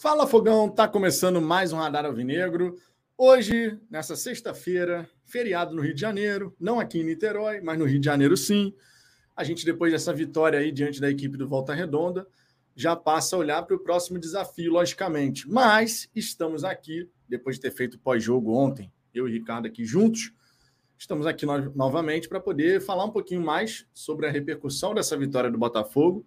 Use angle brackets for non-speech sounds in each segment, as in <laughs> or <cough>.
Fala Fogão, tá começando mais um Radar Alvinegro. Hoje, nessa sexta-feira, feriado no Rio de Janeiro, não aqui em Niterói, mas no Rio de Janeiro sim. A gente, depois dessa vitória aí diante da equipe do Volta Redonda, já passa a olhar para o próximo desafio, logicamente. Mas estamos aqui, depois de ter feito pós-jogo ontem, eu e Ricardo aqui juntos, estamos aqui no novamente para poder falar um pouquinho mais sobre a repercussão dessa vitória do Botafogo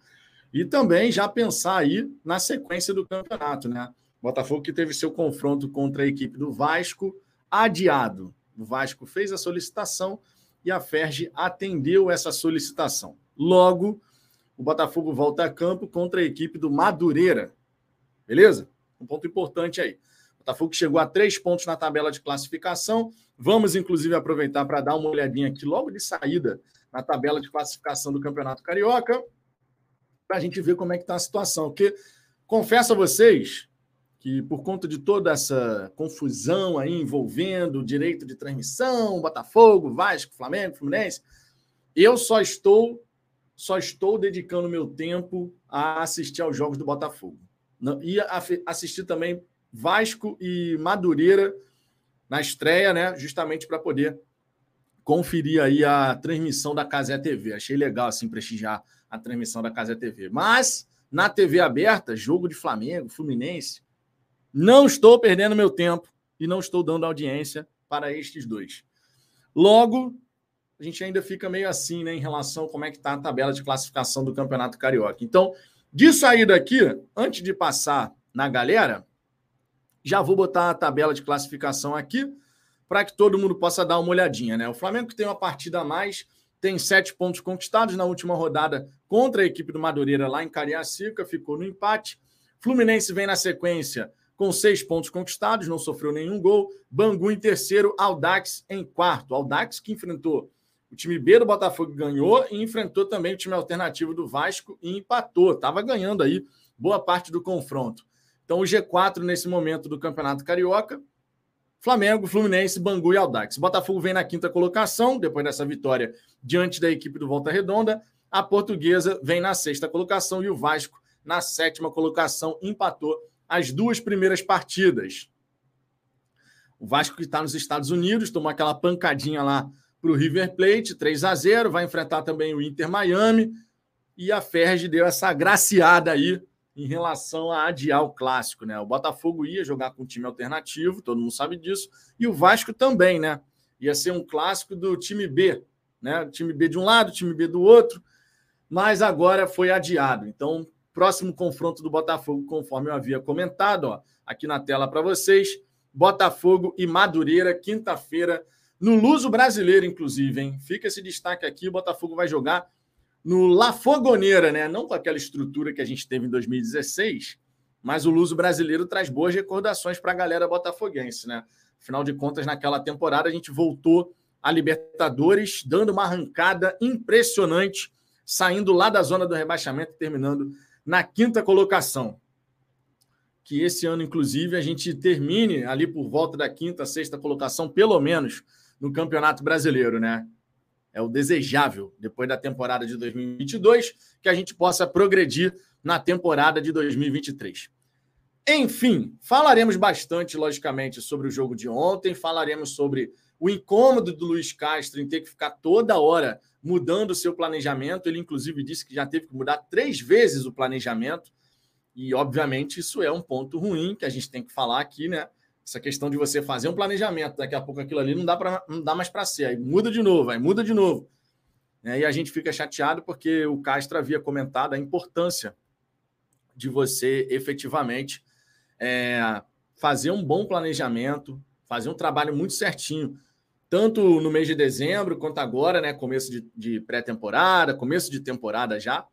e também já pensar aí na sequência do campeonato, né? Botafogo que teve seu confronto contra a equipe do Vasco adiado. O Vasco fez a solicitação e a Ferge atendeu essa solicitação. Logo, o Botafogo volta a campo contra a equipe do Madureira. Beleza? Um ponto importante aí. O Botafogo chegou a três pontos na tabela de classificação. Vamos, inclusive, aproveitar para dar uma olhadinha aqui logo de saída na tabela de classificação do Campeonato Carioca para a gente ver como é que está a situação. Porque confesso a vocês que por conta de toda essa confusão aí envolvendo o direito de transmissão, Botafogo, Vasco, Flamengo, Fluminense, eu só estou só estou dedicando meu tempo a assistir aos jogos do Botafogo. E assistir também Vasco e Madureira na estreia, né? Justamente para poder conferir aí a transmissão da Casé TV. Achei legal assim prestigiar a transmissão da Casa TV. Mas na TV aberta, jogo de Flamengo, Fluminense, não estou perdendo meu tempo e não estou dando audiência para estes dois. Logo, a gente ainda fica meio assim, né, em relação a como é que está a tabela de classificação do Campeonato Carioca. Então, de sair daqui, antes de passar na galera, já vou botar a tabela de classificação aqui para que todo mundo possa dar uma olhadinha, né? O Flamengo que tem uma partida a mais tem sete pontos conquistados na última rodada contra a equipe do Madureira lá em Cariacica, ficou no empate. Fluminense vem na sequência com seis pontos conquistados, não sofreu nenhum gol. Bangu em terceiro, Aldax em quarto. Aldax que enfrentou o time B do Botafogo ganhou e enfrentou também o time alternativo do Vasco e empatou. Estava ganhando aí boa parte do confronto. Então o G4 nesse momento do Campeonato Carioca Flamengo, Fluminense, Bangu e Aldax. Botafogo vem na quinta colocação, depois dessa vitória diante da equipe do Volta Redonda. A Portuguesa vem na sexta colocação e o Vasco na sétima colocação empatou as duas primeiras partidas. O Vasco que está nos Estados Unidos tomou aquela pancadinha lá para o River Plate, 3 a 0 vai enfrentar também o Inter Miami e a Ferge deu essa agraciada aí em relação a adiar o clássico, né? O Botafogo ia jogar com um time alternativo, todo mundo sabe disso, e o Vasco também, né? Ia ser um clássico do time B, né? Time B de um lado, time B do outro, mas agora foi adiado. Então, próximo confronto do Botafogo, conforme eu havia comentado, ó, aqui na tela para vocês, Botafogo e Madureira, quinta-feira, no Luso Brasileiro, inclusive, hein? Fica esse destaque aqui, o Botafogo vai jogar no La Fogoneira, né? Não com aquela estrutura que a gente teve em 2016, mas o Luso brasileiro traz boas recordações para a galera botafoguense, né? Afinal de contas, naquela temporada a gente voltou a Libertadores, dando uma arrancada impressionante, saindo lá da zona do rebaixamento e terminando na quinta colocação. Que esse ano, inclusive, a gente termine ali por volta da quinta, sexta colocação, pelo menos, no Campeonato Brasileiro, né? é o desejável depois da temporada de 2022, que a gente possa progredir na temporada de 2023. Enfim, falaremos bastante, logicamente, sobre o jogo de ontem, falaremos sobre o incômodo do Luiz Castro em ter que ficar toda hora mudando o seu planejamento. Ele, inclusive, disse que já teve que mudar três vezes o planejamento. E, obviamente, isso é um ponto ruim que a gente tem que falar aqui, né? essa questão de você fazer um planejamento, daqui a pouco aquilo ali não dá, pra, não dá mais para ser, aí muda de novo, aí muda de novo. É, e a gente fica chateado porque o Castro havia comentado a importância de você efetivamente é, fazer um bom planejamento, fazer um trabalho muito certinho, tanto no mês de dezembro quanto agora, né, começo de, de pré-temporada, começo de temporada já,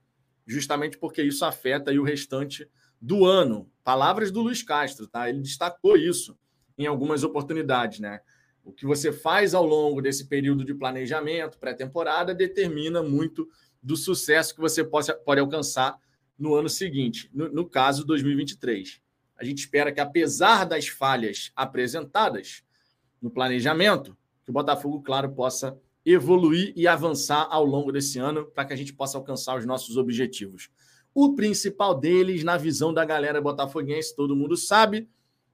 justamente porque isso afeta o restante do ano. Palavras do Luiz Castro, tá? Ele destacou isso em algumas oportunidades, né? O que você faz ao longo desse período de planejamento, pré-temporada, determina muito do sucesso que você possa, pode alcançar no ano seguinte, no, no caso 2023. A gente espera que, apesar das falhas apresentadas no planejamento, que o Botafogo, claro, possa evoluir e avançar ao longo desse ano para que a gente possa alcançar os nossos objetivos. O principal deles, na visão da galera botafoguense, todo mundo sabe,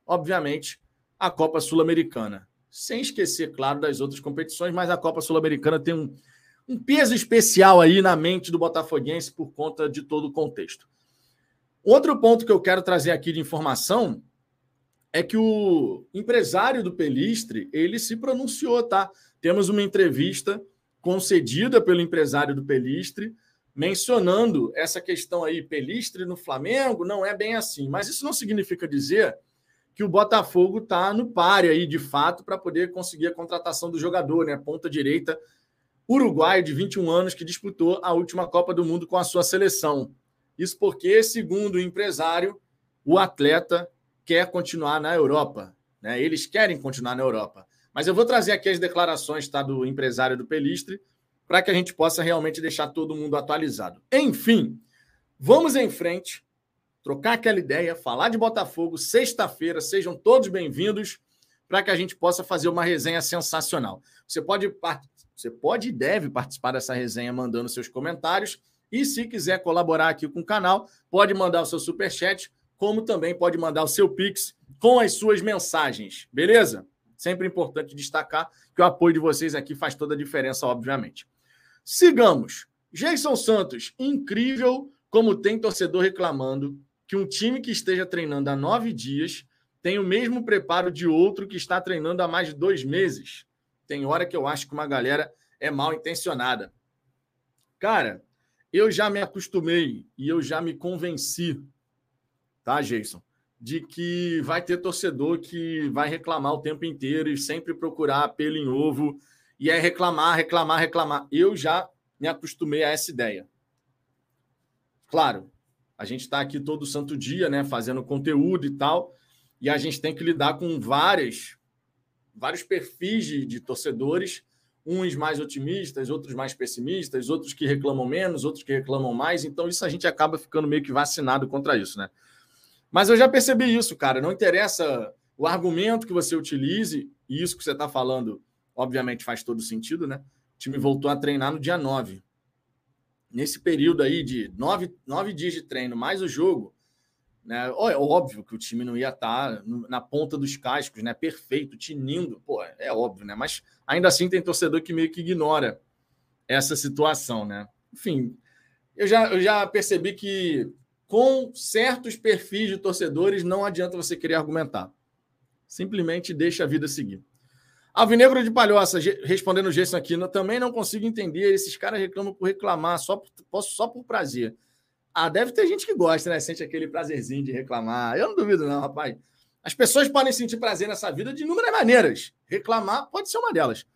obviamente, a Copa Sul-Americana. Sem esquecer, claro, das outras competições, mas a Copa Sul-Americana tem um, um peso especial aí na mente do botafoguense por conta de todo o contexto. Outro ponto que eu quero trazer aqui de informação é que o empresário do Pelistre, ele se pronunciou, tá? Temos uma entrevista concedida pelo empresário do Pelistre, mencionando essa questão aí, Pelistre no Flamengo, não é bem assim. Mas isso não significa dizer que o Botafogo está no páreo aí, de fato, para poder conseguir a contratação do jogador, né? Ponta direita uruguaio de 21 anos que disputou a última Copa do Mundo com a sua seleção. Isso porque, segundo o empresário, o atleta quer continuar na Europa. Né? Eles querem continuar na Europa. Mas eu vou trazer aqui as declarações tá, do empresário do Pelistre para que a gente possa realmente deixar todo mundo atualizado. Enfim, vamos em frente, trocar aquela ideia, falar de Botafogo. Sexta-feira, sejam todos bem-vindos para que a gente possa fazer uma resenha sensacional. Você pode, você pode e deve participar dessa resenha mandando seus comentários. E se quiser colaborar aqui com o canal, pode mandar o seu super chat, como também pode mandar o seu pix com as suas mensagens, beleza? Sempre importante destacar que o apoio de vocês aqui faz toda a diferença, obviamente. Sigamos. Jason Santos, incrível como tem torcedor reclamando que um time que esteja treinando há nove dias tem o mesmo preparo de outro que está treinando há mais de dois meses. Tem hora que eu acho que uma galera é mal intencionada. Cara, eu já me acostumei e eu já me convenci, tá, Jason? de que vai ter torcedor que vai reclamar o tempo inteiro e sempre procurar pelo em ovo e é reclamar, reclamar, reclamar. Eu já me acostumei a essa ideia. Claro, a gente está aqui todo santo dia, né, fazendo conteúdo e tal, e a gente tem que lidar com várias, vários perfis de, de torcedores, uns mais otimistas, outros mais pessimistas, outros que reclamam menos, outros que reclamam mais. Então isso a gente acaba ficando meio que vacinado contra isso, né? Mas eu já percebi isso, cara. Não interessa o argumento que você utilize, e isso que você está falando, obviamente, faz todo sentido, né? O time voltou a treinar no dia 9. Nesse período aí de nove, nove dias de treino, mais o jogo, né? É óbvio que o time não ia estar tá na ponta dos cascos, né? Perfeito, tinindo. Pô, é óbvio, né? Mas ainda assim tem torcedor que meio que ignora essa situação, né? Enfim, eu já, eu já percebi que com certos perfis de torcedores, não adianta você querer argumentar. Simplesmente deixa a vida seguir. Alvinegro de Palhoça, respondendo o Gerson aqui, também não consigo entender. Esses caras reclamam por reclamar, só por, só por prazer. Ah, deve ter gente que gosta, né? Sente aquele prazerzinho de reclamar. Eu não duvido, não, rapaz. As pessoas podem sentir prazer nessa vida de inúmeras maneiras. Reclamar pode ser uma delas.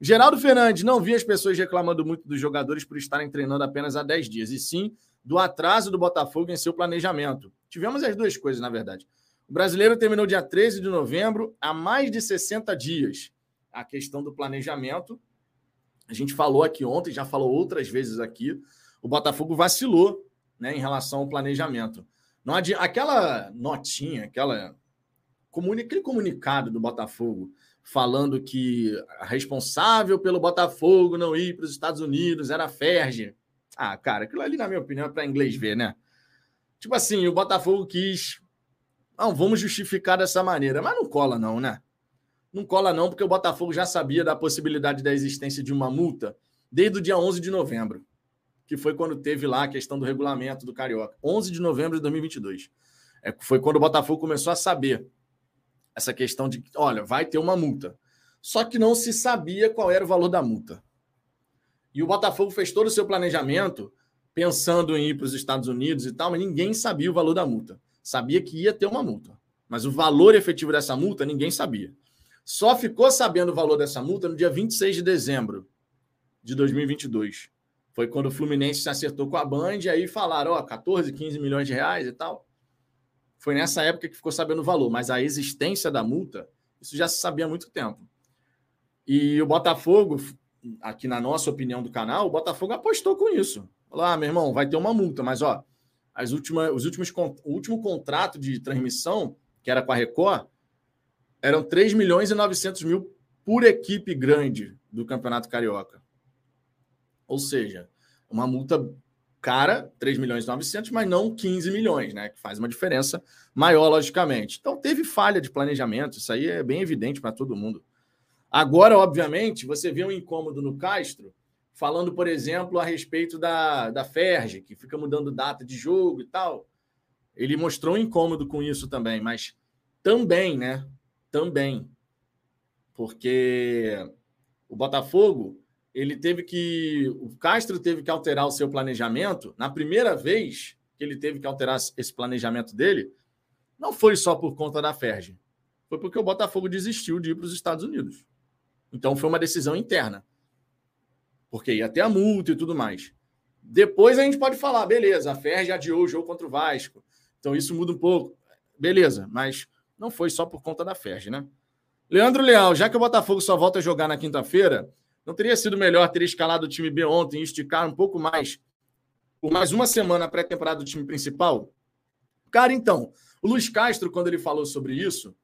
Geraldo Fernandes, não vi as pessoas reclamando muito dos jogadores por estarem treinando apenas há 10 dias, e sim do atraso do Botafogo em seu planejamento. Tivemos as duas coisas, na verdade. O brasileiro terminou dia 13 de novembro, há mais de 60 dias. A questão do planejamento. A gente falou aqui ontem, já falou outras vezes aqui. O Botafogo vacilou né, em relação ao planejamento. Não adi... Aquela notinha, aquela aquele comunicado do Botafogo falando que a responsável pelo Botafogo não ir para os Estados Unidos era a Ferge. Ah, cara, aquilo ali, na minha opinião, é para inglês ver, né? Tipo assim, o Botafogo quis. Não, vamos justificar dessa maneira. Mas não cola, não, né? Não cola, não, porque o Botafogo já sabia da possibilidade da existência de uma multa desde o dia 11 de novembro, que foi quando teve lá a questão do regulamento do Carioca. 11 de novembro de 2022. É, foi quando o Botafogo começou a saber essa questão de, olha, vai ter uma multa. Só que não se sabia qual era o valor da multa. E o Botafogo fez todo o seu planejamento pensando em ir para os Estados Unidos e tal, mas ninguém sabia o valor da multa. Sabia que ia ter uma multa, mas o valor efetivo dessa multa ninguém sabia. Só ficou sabendo o valor dessa multa no dia 26 de dezembro de 2022. Foi quando o Fluminense se acertou com a Band e aí falaram, ó, 14, 15 milhões de reais e tal. Foi nessa época que ficou sabendo o valor, mas a existência da multa, isso já se sabia há muito tempo. E o Botafogo aqui na nossa opinião do canal, o Botafogo apostou com isso. Falou, ah, meu irmão, vai ter uma multa, mas ó, as últimas, os últimos, o último contrato de transmissão, que era com a Record, eram 3 milhões e 900 mil por equipe grande do Campeonato Carioca. Ou seja, uma multa cara, 3 milhões e 900, mas não 15 milhões, né? Que faz uma diferença maior, logicamente. Então, teve falha de planejamento, isso aí é bem evidente para todo mundo. Agora, obviamente, você vê um incômodo no Castro, falando, por exemplo, a respeito da, da Ferge, que fica mudando data de jogo e tal. Ele mostrou um incômodo com isso também, mas também, né? Também. Porque o Botafogo ele teve que. O Castro teve que alterar o seu planejamento. Na primeira vez que ele teve que alterar esse planejamento dele, não foi só por conta da Ferge. Foi porque o Botafogo desistiu de ir para os Estados Unidos. Então foi uma decisão interna. Porque ia ter a multa e tudo mais. Depois a gente pode falar, beleza, a Ferge adiou o jogo contra o Vasco. Então isso muda um pouco. Beleza, mas não foi só por conta da Ferge, né? Leandro Leal, já que o Botafogo só volta a jogar na quinta-feira, não teria sido melhor ter escalado o time B ontem e esticar um pouco mais, por mais uma semana a pré-temporada do time principal? Cara, então, o Luiz Castro, quando ele falou sobre isso,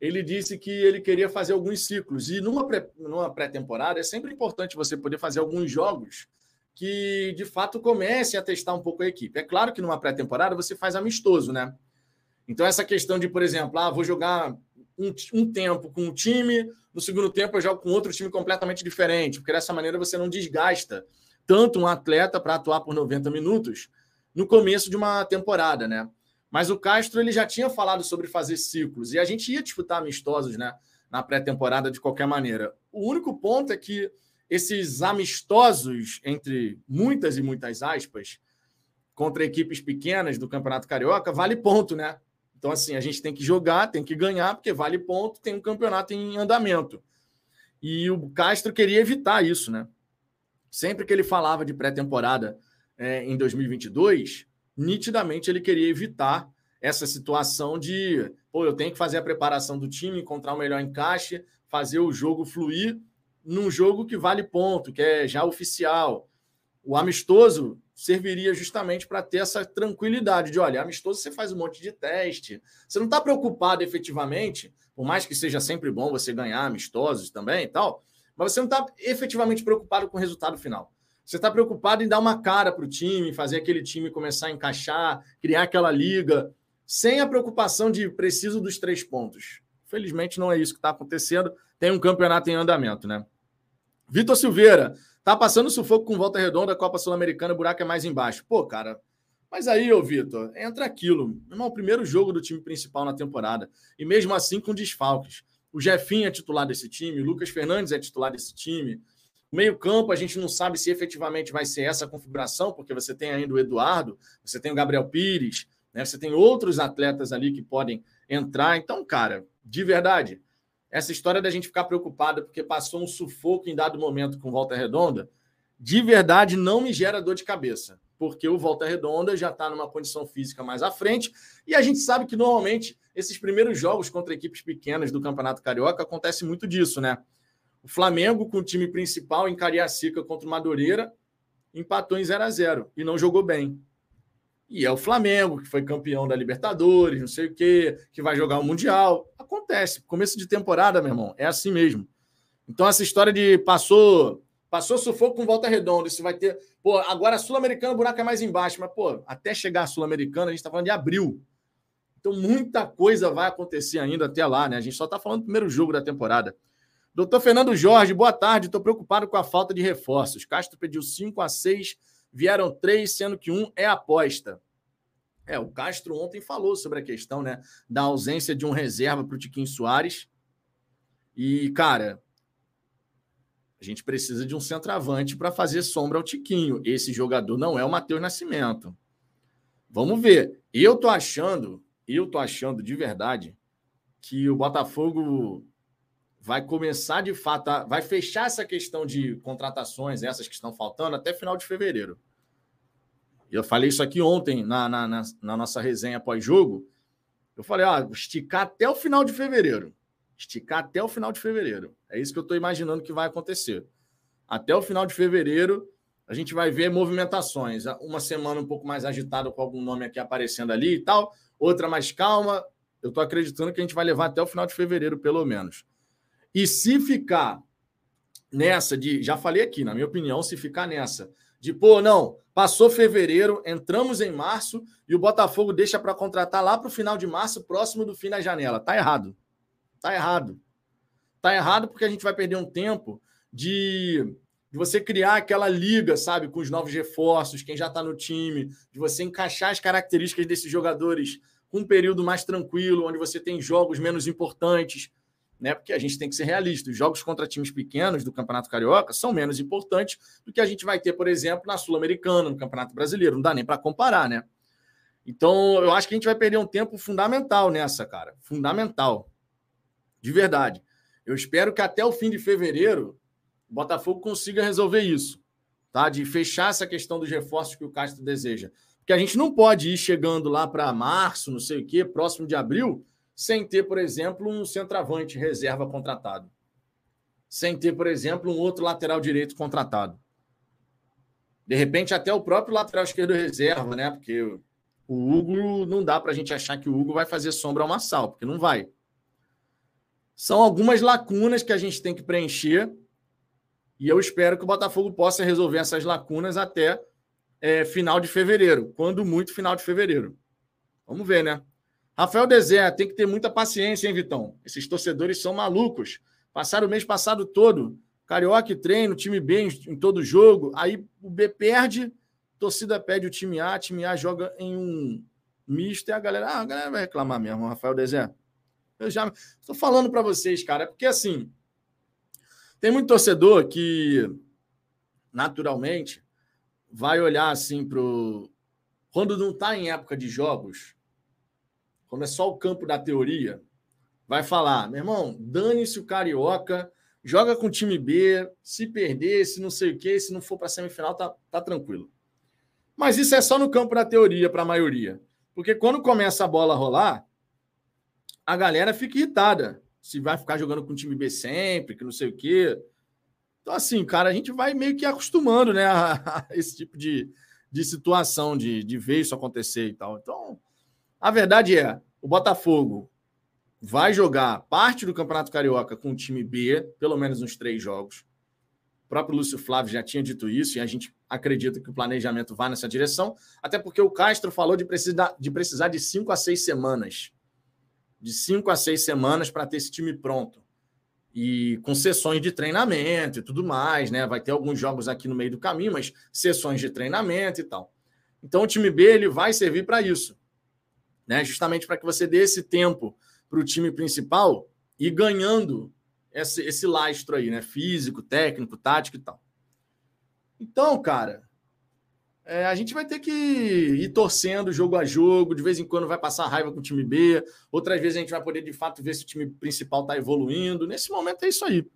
ele disse que ele queria fazer alguns ciclos. E numa, pré, numa pré-temporada é sempre importante você poder fazer alguns jogos que, de fato, comecem a testar um pouco a equipe. É claro que numa pré-temporada você faz amistoso, né? Então, essa questão de, por exemplo, ah, vou jogar um, um tempo com um time, no segundo tempo eu jogo com outro time completamente diferente, porque dessa maneira você não desgasta tanto um atleta para atuar por 90 minutos no começo de uma temporada, né? Mas o Castro ele já tinha falado sobre fazer ciclos e a gente ia disputar amistosos, né, na pré-temporada de qualquer maneira. O único ponto é que esses amistosos entre muitas e muitas aspas contra equipes pequenas do Campeonato Carioca vale ponto, né? Então, assim, a gente tem que jogar, tem que ganhar, porque vale ponto, tem um campeonato em andamento. E o Castro queria evitar isso, né? Sempre que ele falava de pré-temporada é, em 2022, nitidamente ele queria evitar essa situação de, pô, eu tenho que fazer a preparação do time, encontrar o melhor encaixe, fazer o jogo fluir num jogo que vale ponto, que é já oficial. O amistoso serviria justamente para ter essa tranquilidade de, olha, amistoso você faz um monte de teste, você não está preocupado efetivamente, por mais que seja sempre bom você ganhar amistosos também e tal, mas você não está efetivamente preocupado com o resultado final. Você está preocupado em dar uma cara para o time, fazer aquele time começar a encaixar, criar aquela liga, sem a preocupação de preciso dos três pontos. Felizmente não é isso que está acontecendo. Tem um campeonato em andamento, né? Vitor Silveira, Tá passando sufoco com volta redonda, Copa Sul-Americana, buraco é mais embaixo. Pô, cara, mas aí, ô Vitor, entra aquilo. É o primeiro jogo do time principal na temporada. E mesmo assim com desfalques. O Jefinho é titular desse time, o Lucas Fernandes é titular desse time. Meio-campo, a gente não sabe se efetivamente vai ser essa configuração, porque você tem ainda o Eduardo, você tem o Gabriel Pires, né? você tem outros atletas ali que podem entrar. Então, cara, de verdade, essa história da gente ficar preocupada porque passou um sufoco em dado momento com Volta Redonda, de verdade não me gera dor de cabeça, porque o Volta Redonda já está numa condição física mais à frente e a gente sabe que normalmente esses primeiros jogos contra equipes pequenas do Campeonato Carioca acontece muito disso, né? Flamengo, com o time principal em Cariacica contra o Madureira, empatou em 0 a 0 e não jogou bem. E é o Flamengo, que foi campeão da Libertadores, não sei o quê, que vai jogar o Mundial. Acontece. Começo de temporada, meu irmão, é assim mesmo. Então, essa história de passou passou sufoco com volta redonda, isso vai ter. Pô, agora Sul-Americana o buraco é mais embaixo, mas, pô, até chegar a Sul-Americana, a gente está falando de abril. Então, muita coisa vai acontecer ainda até lá, né? A gente só está falando do primeiro jogo da temporada. Doutor Fernando Jorge, boa tarde. Estou preocupado com a falta de reforços. Castro pediu 5 a 6 vieram três, sendo que um é aposta. É, o Castro ontem falou sobre a questão né, da ausência de um reserva para o Tiquinho Soares. E, cara, a gente precisa de um centroavante para fazer sombra ao Tiquinho. Esse jogador não é o Matheus Nascimento. Vamos ver. Eu tô achando, eu tô achando de verdade que o Botafogo vai começar de fato, a, vai fechar essa questão de contratações, essas que estão faltando, até final de fevereiro. Eu falei isso aqui ontem na, na, na, na nossa resenha pós-jogo. Eu falei, ó, esticar até o final de fevereiro. Esticar até o final de fevereiro. É isso que eu estou imaginando que vai acontecer. Até o final de fevereiro, a gente vai ver movimentações. Uma semana um pouco mais agitada, com algum nome aqui aparecendo ali e tal, outra mais calma. Eu estou acreditando que a gente vai levar até o final de fevereiro, pelo menos. E se ficar nessa de, já falei aqui, na minha opinião, se ficar nessa de, pô, não, Passou fevereiro, entramos em março e o Botafogo deixa para contratar lá para o final de março, próximo do fim da janela. Tá errado. Tá errado. Tá errado porque a gente vai perder um tempo de, de você criar aquela liga, sabe, com os novos reforços, quem já está no time, de você encaixar as características desses jogadores com um período mais tranquilo, onde você tem jogos menos importantes, né? Porque a gente tem que ser realista. Os jogos contra times pequenos do Campeonato Carioca são menos importantes do que a gente vai ter, por exemplo, na Sul-Americana, no Campeonato Brasileiro. Não dá nem para comparar, né? Então, eu acho que a gente vai perder um tempo fundamental nessa, cara. Fundamental. De verdade. Eu espero que até o fim de fevereiro o Botafogo consiga resolver isso, tá? De fechar essa questão dos reforços que o Castro deseja. Porque a gente não pode ir chegando lá para março, não sei o quê, próximo de abril, sem ter, por exemplo, um centroavante reserva contratado. Sem ter, por exemplo, um outro lateral direito contratado. De repente, até o próprio lateral esquerdo reserva, né? Porque o Hugo não dá para a gente achar que o Hugo vai fazer sombra ao Massal, porque não vai. São algumas lacunas que a gente tem que preencher e eu espero que o Botafogo possa resolver essas lacunas até é, final de fevereiro, quando muito final de fevereiro. Vamos ver, né? Rafael Dezé, tem que ter muita paciência, hein, Vitão? Esses torcedores são malucos. Passaram o mês passado todo. Carioca treino, time B em, todo jogo. Aí o B perde, torcida pede o time A, time A joga em um misto e a galera, ah, a galera vai reclamar mesmo, Rafael Dezé. Eu já estou falando para vocês, cara, porque assim, tem muito torcedor que, naturalmente, vai olhar assim para Quando não está em época de jogos, quando é só o campo da teoria, vai falar: meu irmão, dane-se o carioca, joga com o time B, se perder, se não sei o quê, se não for para semifinal, tá, tá tranquilo. Mas isso é só no campo da teoria para a maioria. Porque quando começa a bola a rolar, a galera fica irritada se vai ficar jogando com o time B sempre, que não sei o quê. Então, assim, cara, a gente vai meio que acostumando, né, <laughs> a, a esse tipo de, de situação, de, de ver isso acontecer e tal. Então, a verdade é, o Botafogo vai jogar parte do Campeonato Carioca com o time B, pelo menos uns três jogos. O próprio Lúcio Flávio já tinha dito isso e a gente acredita que o planejamento vai nessa direção, até porque o Castro falou de precisar de, precisar de cinco a seis semanas de cinco a seis semanas para ter esse time pronto. E com sessões de treinamento e tudo mais, né? Vai ter alguns jogos aqui no meio do caminho, mas sessões de treinamento e tal. Então o time B ele vai servir para isso, né? Justamente para que você dê esse tempo para o time principal e ganhando esse, esse lastro aí, né? Físico, técnico, tático e tal. Então, cara, é, a gente vai ter que ir torcendo jogo a jogo, de vez em quando vai passar raiva com o time B, outras vezes a gente vai poder de fato ver se o time principal está evoluindo. Nesse momento é isso aí.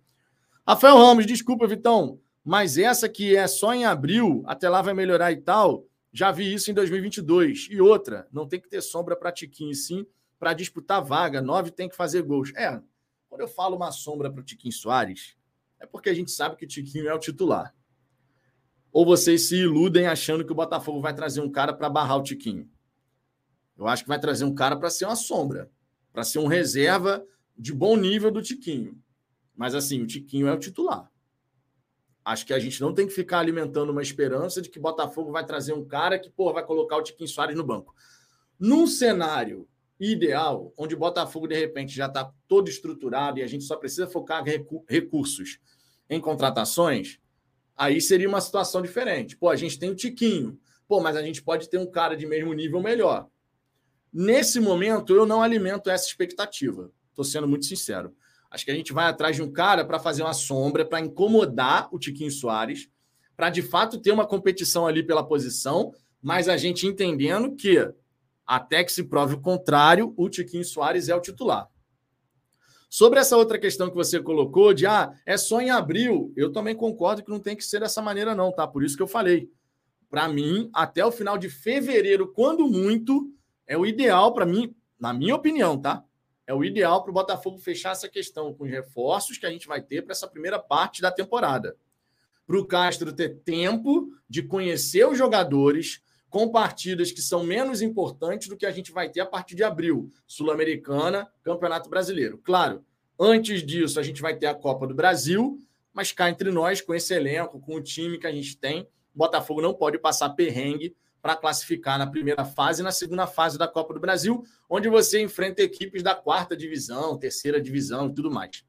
Rafael Ramos, desculpa, Vitão, mas essa que é só em abril, até lá vai melhorar e tal, já vi isso em 2022. E outra, não tem que ter sombra para Tiquinho, sim, para disputar vaga. Nove tem que fazer gols. É, quando eu falo uma sombra para o Tiquinho Soares, é porque a gente sabe que o Tiquinho é o titular. Ou vocês se iludem achando que o Botafogo vai trazer um cara para barrar o Tiquinho? Eu acho que vai trazer um cara para ser uma sombra, para ser um reserva de bom nível do Tiquinho. Mas assim, o Tiquinho é o titular. Acho que a gente não tem que ficar alimentando uma esperança de que Botafogo vai trazer um cara que pô, vai colocar o Tiquinho Soares no banco. Num cenário ideal, onde Botafogo de repente já está todo estruturado e a gente só precisa focar recursos em contratações, Aí seria uma situação diferente. Pô, a gente tem o Tiquinho. Pô, mas a gente pode ter um cara de mesmo nível melhor. Nesse momento, eu não alimento essa expectativa. Estou sendo muito sincero. Acho que a gente vai atrás de um cara para fazer uma sombra, para incomodar o Tiquinho Soares, para de fato ter uma competição ali pela posição, mas a gente entendendo que, até que se prove o contrário, o Tiquinho Soares é o titular. Sobre essa outra questão que você colocou, de ah, é só em abril, eu também concordo que não tem que ser dessa maneira, não, tá? Por isso que eu falei. Para mim, até o final de fevereiro, quando muito, é o ideal para mim, na minha opinião, tá? É o ideal para o Botafogo fechar essa questão com os reforços que a gente vai ter para essa primeira parte da temporada. Para o Castro ter tempo de conhecer os jogadores, com partidas que são menos importantes do que a gente vai ter a partir de abril. Sul-Americana, Campeonato Brasileiro. Claro, antes disso a gente vai ter a Copa do Brasil, mas cá entre nós, com esse elenco, com o time que a gente tem, o Botafogo não pode passar perrengue para classificar na primeira fase e na segunda fase da Copa do Brasil, onde você enfrenta equipes da quarta divisão, terceira divisão e tudo mais.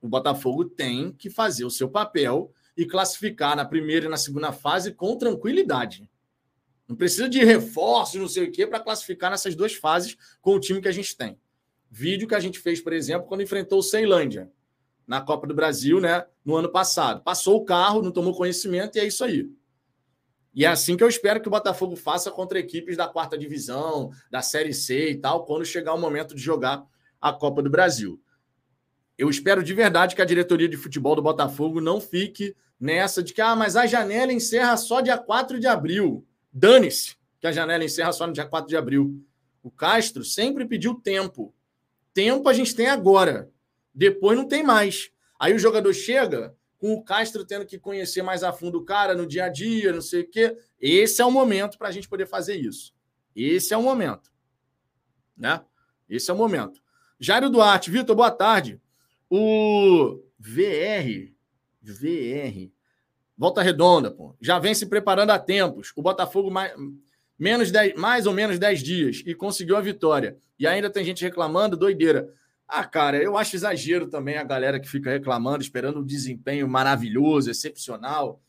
O Botafogo tem que fazer o seu papel e classificar na primeira e na segunda fase com tranquilidade. Não precisa de reforços, não sei o quê, para classificar nessas duas fases com o time que a gente tem. Vídeo que a gente fez, por exemplo, quando enfrentou o Ceilândia na Copa do Brasil, né, no ano passado. Passou o carro, não tomou conhecimento e é isso aí. E é assim que eu espero que o Botafogo faça contra equipes da quarta divisão, da Série C e tal, quando chegar o momento de jogar a Copa do Brasil. Eu espero de verdade que a diretoria de futebol do Botafogo não fique nessa de que, ah, mas a janela encerra só dia 4 de abril. Dane-se que a janela encerra só no dia 4 de abril. O Castro sempre pediu tempo. Tempo a gente tem agora. Depois não tem mais. Aí o jogador chega, com o Castro tendo que conhecer mais a fundo o cara no dia a dia, não sei o quê. Esse é o momento para a gente poder fazer isso. Esse é o momento. Né? Esse é o momento. Jairo Duarte, Vitor, boa tarde. O VR, VR, Volta Redonda, pô, já vem se preparando há tempos. O Botafogo mais, menos dez, mais ou menos 10 dias e conseguiu a vitória. E ainda tem gente reclamando, doideira. Ah, cara, eu acho exagero também a galera que fica reclamando, esperando um desempenho maravilhoso, excepcional.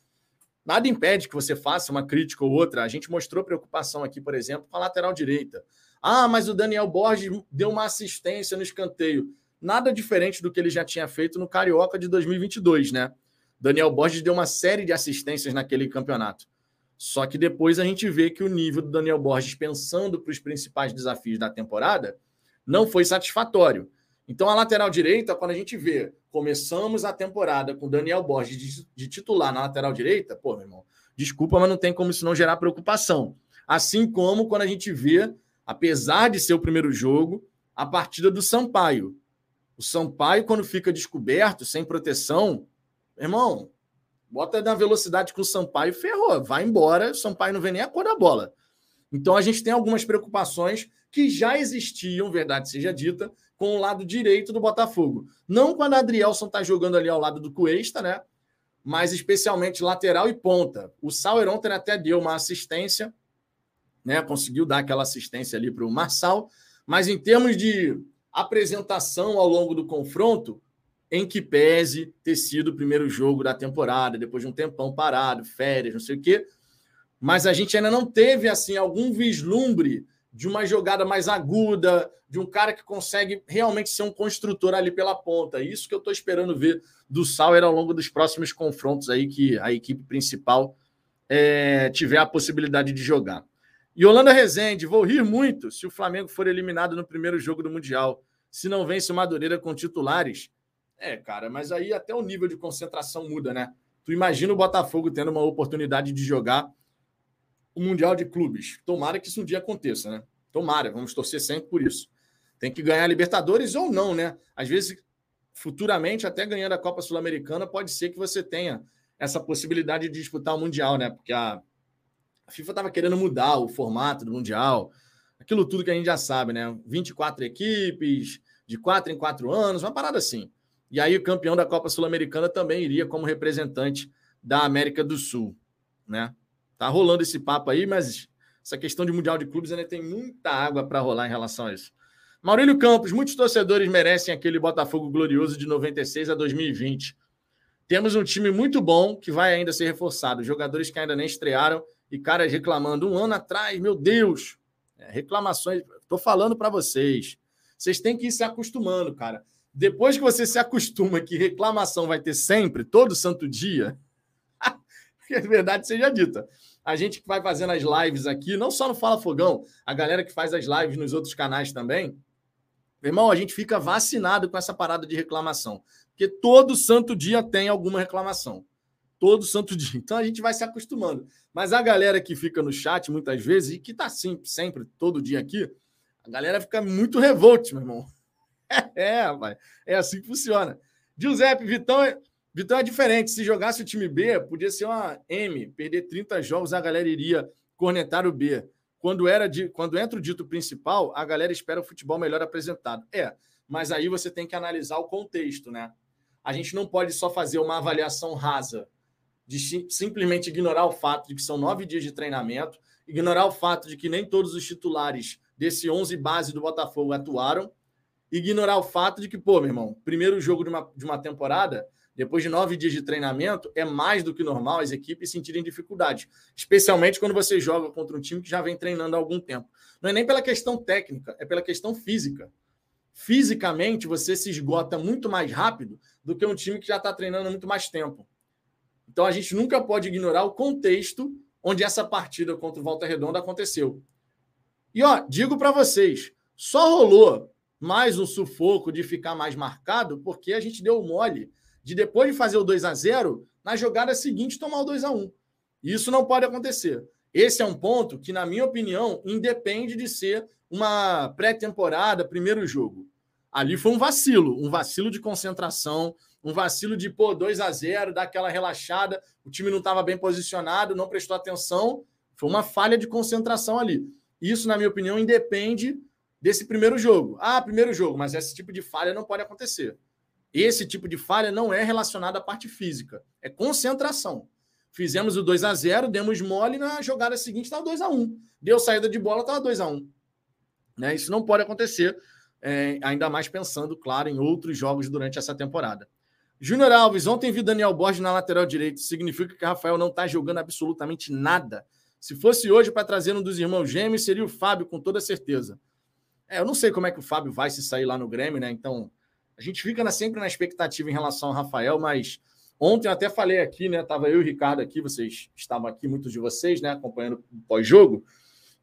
Nada impede que você faça uma crítica ou outra. A gente mostrou preocupação aqui, por exemplo, com a lateral direita. Ah, mas o Daniel Borges deu uma assistência no escanteio. Nada diferente do que ele já tinha feito no Carioca de 2022, né? Daniel Borges deu uma série de assistências naquele campeonato. Só que depois a gente vê que o nível do Daniel Borges, pensando para os principais desafios da temporada, não foi satisfatório. Então, a lateral direita, quando a gente vê, começamos a temporada com Daniel Borges de, de, titular na lateral direita, pô, meu irmão, desculpa, mas não tem como isso não gerar preocupação. Assim como quando a gente vê, apesar de ser o primeiro jogo, a partida do Sampaio. O Sampaio, quando fica descoberto, sem proteção, irmão, bota na velocidade com o Sampaio, ferrou, vai embora, o Sampaio não vê nem a cor da bola. Então a gente tem algumas preocupações que já existiam, verdade seja dita, com o lado direito do Botafogo. Não quando a Adrielson está jogando ali ao lado do Cuesta, né? Mas especialmente lateral e ponta. O Sauer ontem até deu uma assistência, né? Conseguiu dar aquela assistência ali para o Marçal. Mas em termos de apresentação ao longo do confronto, em que pese ter sido o primeiro jogo da temporada, depois de um tempão parado, férias, não sei o quê. Mas a gente ainda não teve assim algum vislumbre de uma jogada mais aguda, de um cara que consegue realmente ser um construtor ali pela ponta. Isso que eu estou esperando ver do Sauer ao longo dos próximos confrontos aí que a equipe principal é, tiver a possibilidade de jogar. E Holanda Rezende, vou rir muito se o Flamengo for eliminado no primeiro jogo do Mundial. Se não vence o Madureira com titulares. É, cara, mas aí até o nível de concentração muda, né? Tu imagina o Botafogo tendo uma oportunidade de jogar o Mundial de Clubes. Tomara que isso um dia aconteça, né? Tomara, vamos torcer sempre por isso. Tem que ganhar a Libertadores ou não, né? Às vezes, futuramente, até ganhando a Copa Sul-Americana, pode ser que você tenha essa possibilidade de disputar o Mundial, né? Porque a, a FIFA estava querendo mudar o formato do Mundial, aquilo tudo que a gente já sabe, né? 24 equipes, de quatro em quatro anos, uma parada assim. E aí o campeão da Copa Sul-Americana também iria como representante da América do Sul, né? Tá rolando esse papo aí, mas essa questão de Mundial de Clubes ainda tem muita água para rolar em relação a isso. Maurílio Campos, muitos torcedores merecem aquele Botafogo glorioso de 96 a 2020. Temos um time muito bom que vai ainda ser reforçado. Jogadores que ainda nem estrearam e caras reclamando um ano atrás, meu Deus. É, reclamações. Estou falando para vocês. Vocês têm que ir se acostumando, cara. Depois que você se acostuma que reclamação vai ter sempre, todo santo dia, que <laughs> a verdade seja dita. A gente que vai fazendo as lives aqui, não só no Fala Fogão, a galera que faz as lives nos outros canais também, irmão, a gente fica vacinado com essa parada de reclamação. Porque todo santo dia tem alguma reclamação. Todo santo <laughs> dia. Então a gente vai se acostumando. Mas a galera que fica no chat muitas vezes, e que tá sempre, sempre, todo dia aqui, a galera fica muito revolte, meu irmão. <laughs> É, rapaz. É assim que funciona. Giuseppe, Vitão, Vitão é diferente. Se jogasse o time B, podia ser uma M. Perder 30 jogos, a galera iria cornetar o B. Quando, era de, quando entra o dito principal, a galera espera o futebol melhor apresentado. É, mas aí você tem que analisar o contexto, né? A gente não pode só fazer uma avaliação rasa. de simplesmente ignorar o fato de que são nove dias de treinamento, ignorar o fato de que nem todos os titulares desse 11 base do Botafogo atuaram, ignorar o fato de que, pô, meu irmão, primeiro jogo de uma, de uma temporada, depois de nove dias de treinamento, é mais do que normal as equipes sentirem dificuldade, especialmente quando você joga contra um time que já vem treinando há algum tempo. Não é nem pela questão técnica, é pela questão física. Fisicamente, você se esgota muito mais rápido do que um time que já está treinando há muito mais tempo. Então, a gente nunca pode ignorar o contexto onde essa partida contra o Volta Redonda aconteceu. E, ó, digo para vocês, só rolou mais um sufoco de ficar mais marcado porque a gente deu mole de depois de fazer o 2 a 0 na jogada seguinte tomar o 2 a 1 Isso não pode acontecer. Esse é um ponto que, na minha opinião, independe de ser uma pré-temporada, primeiro jogo. Ali foi um vacilo, um vacilo de concentração, um vacilo de, pô, 2 a 0 dar aquela relaxada, o time não estava bem posicionado, não prestou atenção, foi uma falha de concentração ali. Isso, na minha opinião, independe desse primeiro jogo. Ah, primeiro jogo, mas esse tipo de falha não pode acontecer. Esse tipo de falha não é relacionado à parte física, é concentração. Fizemos o 2 a 0 demos mole na jogada seguinte, estava 2 a 1 Deu saída de bola, estava 2 a 1 né? Isso não pode acontecer, é, ainda mais pensando, claro, em outros jogos durante essa temporada. Júnior Alves, ontem vi Daniel Borges na lateral direita. Significa que Rafael não está jogando absolutamente nada. Se fosse hoje para trazer um dos irmãos gêmeos, seria o Fábio, com toda certeza. É, eu não sei como é que o Fábio vai se sair lá no Grêmio, né? Então, a gente fica na, sempre na expectativa em relação ao Rafael, mas ontem eu até falei aqui, né? Tava eu e o Ricardo aqui, vocês estavam aqui, muitos de vocês, né? Acompanhando o pós-jogo.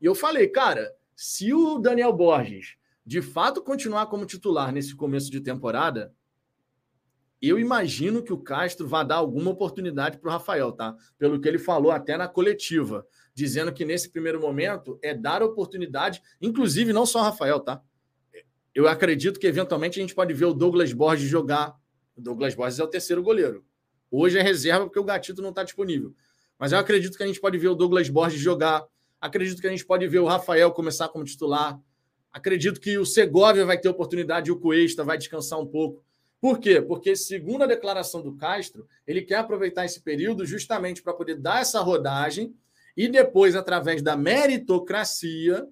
E eu falei, cara, se o Daniel Borges de fato continuar como titular nesse começo de temporada, eu imagino que o Castro vai dar alguma oportunidade para o Rafael, tá? Pelo que ele falou até na coletiva, dizendo que nesse primeiro momento é dar oportunidade, inclusive não só o Rafael, tá? Eu acredito que eventualmente a gente pode ver o Douglas Borges jogar. O Douglas Borges é o terceiro goleiro. Hoje é reserva porque o Gatito não está disponível. Mas eu acredito que a gente pode ver o Douglas Borges jogar. Acredito que a gente pode ver o Rafael começar como titular. Acredito que o Segovia vai ter oportunidade e o Cuesta vai descansar um pouco. Por quê? Porque, segundo a declaração do Castro, ele quer aproveitar esse período justamente para poder dar essa rodagem e depois, através da meritocracia,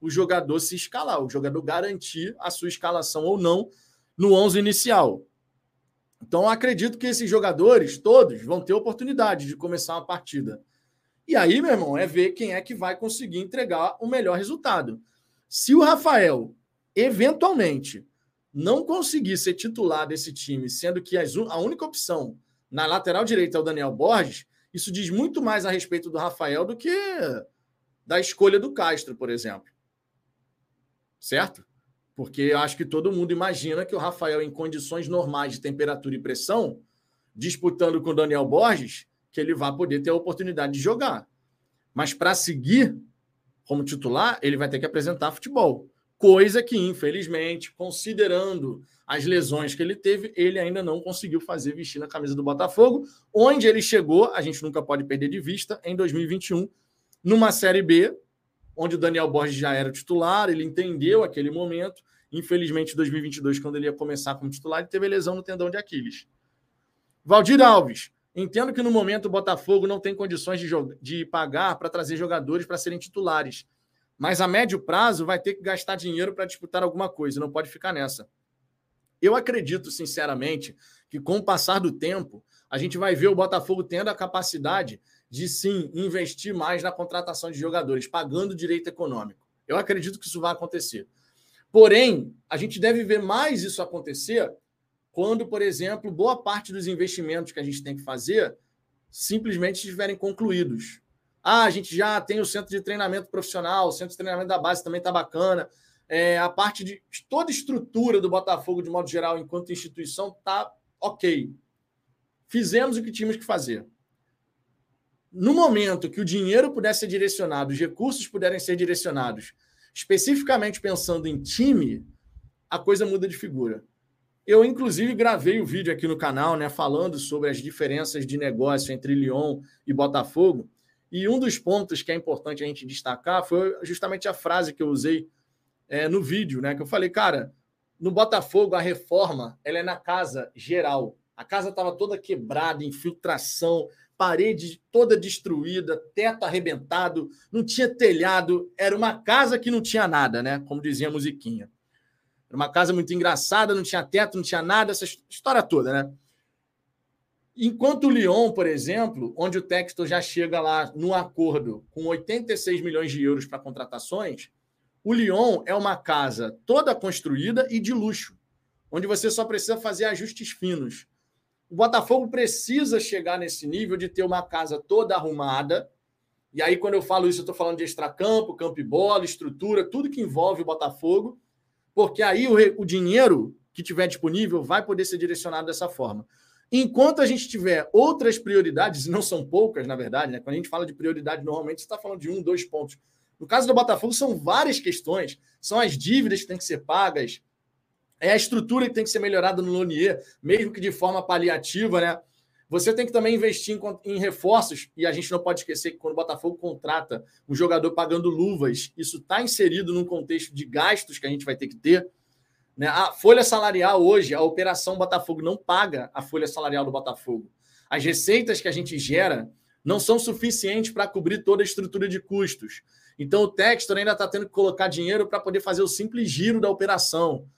o jogador se escalar, o jogador garantir a sua escalação ou não no 11 inicial. Então, acredito que esses jogadores todos vão ter oportunidade de começar uma partida. E aí, meu irmão, é ver quem é que vai conseguir entregar o melhor resultado. Se o Rafael, eventualmente, não conseguir ser titular desse time, sendo que a única opção na lateral direita é o Daniel Borges, isso diz muito mais a respeito do Rafael do que da escolha do Castro, por exemplo certo? Porque eu acho que todo mundo imagina que o Rafael, em condições normais de temperatura e pressão, disputando com o Daniel Borges, que ele vai poder ter a oportunidade de jogar. Mas para seguir como titular, ele vai ter que apresentar futebol. Coisa que, infelizmente, considerando as lesões que ele teve, ele ainda não conseguiu fazer vestir na camisa do Botafogo, onde ele chegou, a gente nunca pode perder de vista, em 2021, numa Série B, onde o Daniel Borges já era titular, ele entendeu aquele momento. Infelizmente, em 2022, quando ele ia começar como titular, ele teve lesão no tendão de Aquiles. Valdir Alves, entendo que no momento o Botafogo não tem condições de, de pagar para trazer jogadores para serem titulares, mas a médio prazo vai ter que gastar dinheiro para disputar alguma coisa, não pode ficar nessa. Eu acredito, sinceramente, que com o passar do tempo, a gente vai ver o Botafogo tendo a capacidade de sim investir mais na contratação de jogadores, pagando direito econômico. Eu acredito que isso vai acontecer. Porém, a gente deve ver mais isso acontecer quando, por exemplo, boa parte dos investimentos que a gente tem que fazer simplesmente estiverem concluídos. Ah, a gente já tem o centro de treinamento profissional, o centro de treinamento da base também está bacana. É, a parte de toda a estrutura do Botafogo, de modo geral, enquanto instituição, está ok. Fizemos o que tínhamos que fazer no momento que o dinheiro pudesse ser direcionado, os recursos puderem ser direcionados, especificamente pensando em time, a coisa muda de figura. Eu, inclusive, gravei o um vídeo aqui no canal, né, falando sobre as diferenças de negócio entre Lyon e Botafogo. E um dos pontos que é importante a gente destacar foi justamente a frase que eu usei é, no vídeo, né? Que eu falei, cara, no Botafogo a reforma ela é na casa geral. A casa estava toda quebrada, infiltração, parede toda destruída, teto arrebentado, não tinha telhado. Era uma casa que não tinha nada, né? Como dizia a musiquinha. Era uma casa muito engraçada, não tinha teto, não tinha nada, essa história toda, né? Enquanto o Lyon, por exemplo, onde o Textor já chega lá no acordo com 86 milhões de euros para contratações, o Lyon é uma casa toda construída e de luxo, onde você só precisa fazer ajustes finos. O Botafogo precisa chegar nesse nível de ter uma casa toda arrumada. E aí, quando eu falo isso, eu estou falando de extracampo, campo e bola, estrutura, tudo que envolve o Botafogo porque aí o, o dinheiro que tiver disponível vai poder ser direcionado dessa forma. Enquanto a gente tiver outras prioridades, e não são poucas, na verdade, né? quando a gente fala de prioridade, normalmente você está falando de um, dois pontos. No caso do Botafogo, são várias questões. São as dívidas que têm que ser pagas, é a estrutura que tem que ser melhorada no Lonier, mesmo que de forma paliativa, né? Você tem que também investir em, em, reforços, e a gente não pode esquecer que quando o Botafogo contrata um jogador pagando luvas, isso está inserido num contexto de gastos que a gente vai ter que ter. Né? A folha salarial hoje, a operação Botafogo não paga a folha salarial do Botafogo. As receitas que a gente gera não são suficientes para cobrir toda a estrutura de custos. Então o Textor ainda está tendo que colocar dinheiro para poder fazer o simples giro da operação,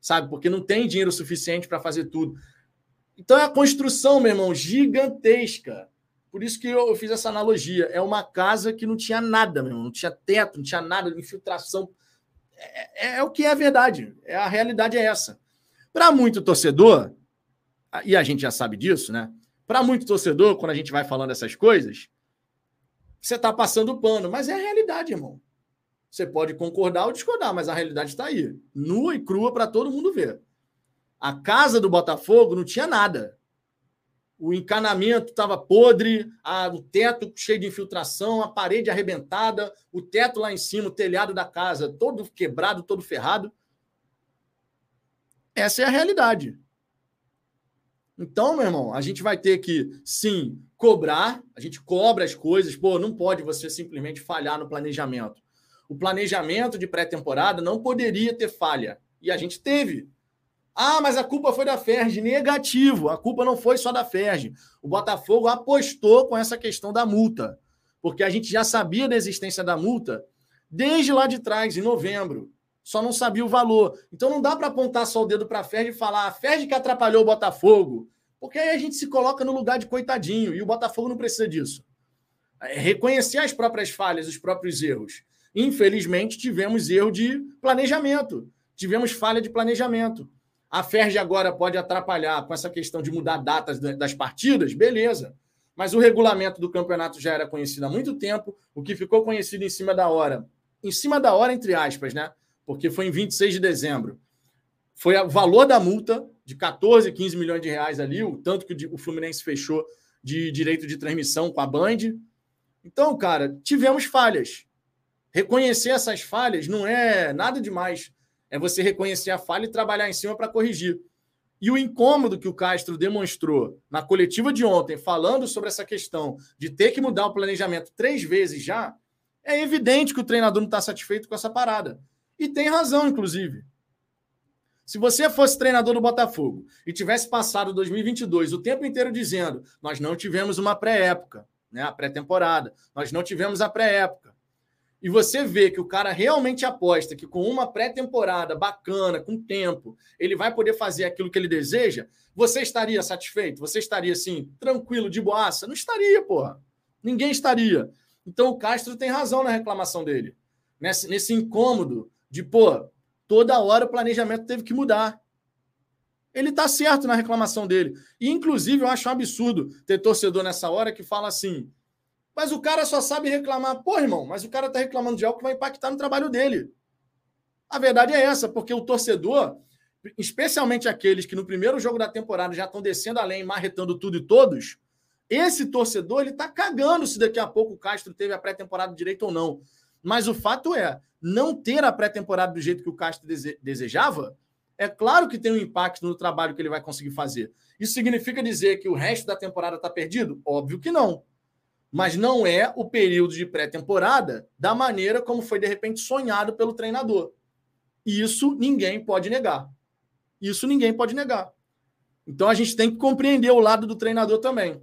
sabe? Porque não tem dinheiro suficiente para fazer tudo. Então é a construção, meu irmão, gigantesca. Por isso que eu, fiz essa analogia. É uma casa que não tinha nada, meu irmão. Não tinha teto, não tinha nada, infiltração. É, é, é o que é a verdade. É, a realidade é essa. Para muito torcedor, e a gente já sabe disso, né? Para muito torcedor, quando a gente vai falando essas coisas, você está passando pano. Mas é a realidade, irmão. Você pode concordar ou discordar, mas a realidade está aí. Nua e crua para todo mundo ver. A casa do Botafogo não tinha nada. O encanamento estava podre, a, o teto cheio de infiltração, a parede arrebentada, o teto lá em cima, o telhado da casa todo quebrado, todo ferrado. Essa é a realidade. Então, meu irmão, a gente vai ter que, sim, cobrar, a gente cobra as coisas, pô, não pode você simplesmente falhar no planejamento. O planejamento de pré-temporada não poderia ter falha. E a gente teve. Ah, mas a culpa foi da Ferg. Negativo. A culpa não foi só da Ferg. O Botafogo apostou com essa questão da multa. Porque a gente já sabia da existência da multa desde lá de trás, em novembro. Só não sabia o valor. Então não dá para apontar só o dedo para a Ferg e falar a Ferg que atrapalhou o Botafogo. Porque aí a gente se coloca no lugar de coitadinho. E o Botafogo não precisa disso. É reconhecer as próprias falhas, os próprios erros. Infelizmente, tivemos erro de planejamento. Tivemos falha de planejamento. A Ferg agora pode atrapalhar com essa questão de mudar datas das partidas, beleza. Mas o regulamento do campeonato já era conhecido há muito tempo, o que ficou conhecido em cima da hora. Em cima da hora, entre aspas, né? Porque foi em 26 de dezembro. Foi o valor da multa de 14, 15 milhões de reais ali, o tanto que o Fluminense fechou de direito de transmissão com a Band. Então, cara, tivemos falhas. Reconhecer essas falhas não é nada demais. É você reconhecer a falha e trabalhar em cima para corrigir. E o incômodo que o Castro demonstrou na coletiva de ontem, falando sobre essa questão de ter que mudar o planejamento três vezes já, é evidente que o treinador não está satisfeito com essa parada. E tem razão, inclusive. Se você fosse treinador do Botafogo e tivesse passado 2022 o tempo inteiro dizendo nós não tivemos uma pré-época, né, a pré-temporada, nós não tivemos a pré-época, e você vê que o cara realmente aposta que com uma pré-temporada bacana, com tempo, ele vai poder fazer aquilo que ele deseja, você estaria satisfeito? Você estaria assim, tranquilo, de boaça? Não estaria, porra. Ninguém estaria. Então o Castro tem razão na reclamação dele. Nesse, nesse incômodo de, pô, toda hora o planejamento teve que mudar. Ele tá certo na reclamação dele. E, inclusive, eu acho um absurdo ter torcedor nessa hora que fala assim: mas o cara só sabe reclamar. Pô, irmão, mas o cara está reclamando de algo que vai impactar no trabalho dele. A verdade é essa, porque o torcedor, especialmente aqueles que no primeiro jogo da temporada já estão descendo além, marretando tudo e todos, esse torcedor ele está cagando se daqui a pouco o Castro teve a pré-temporada direito ou não. Mas o fato é, não ter a pré-temporada do jeito que o Castro dese desejava, é claro que tem um impacto no trabalho que ele vai conseguir fazer. Isso significa dizer que o resto da temporada está perdido? Óbvio que não mas não é o período de pré-temporada da maneira como foi de repente sonhado pelo treinador. Isso ninguém pode negar. Isso ninguém pode negar. Então a gente tem que compreender o lado do treinador também.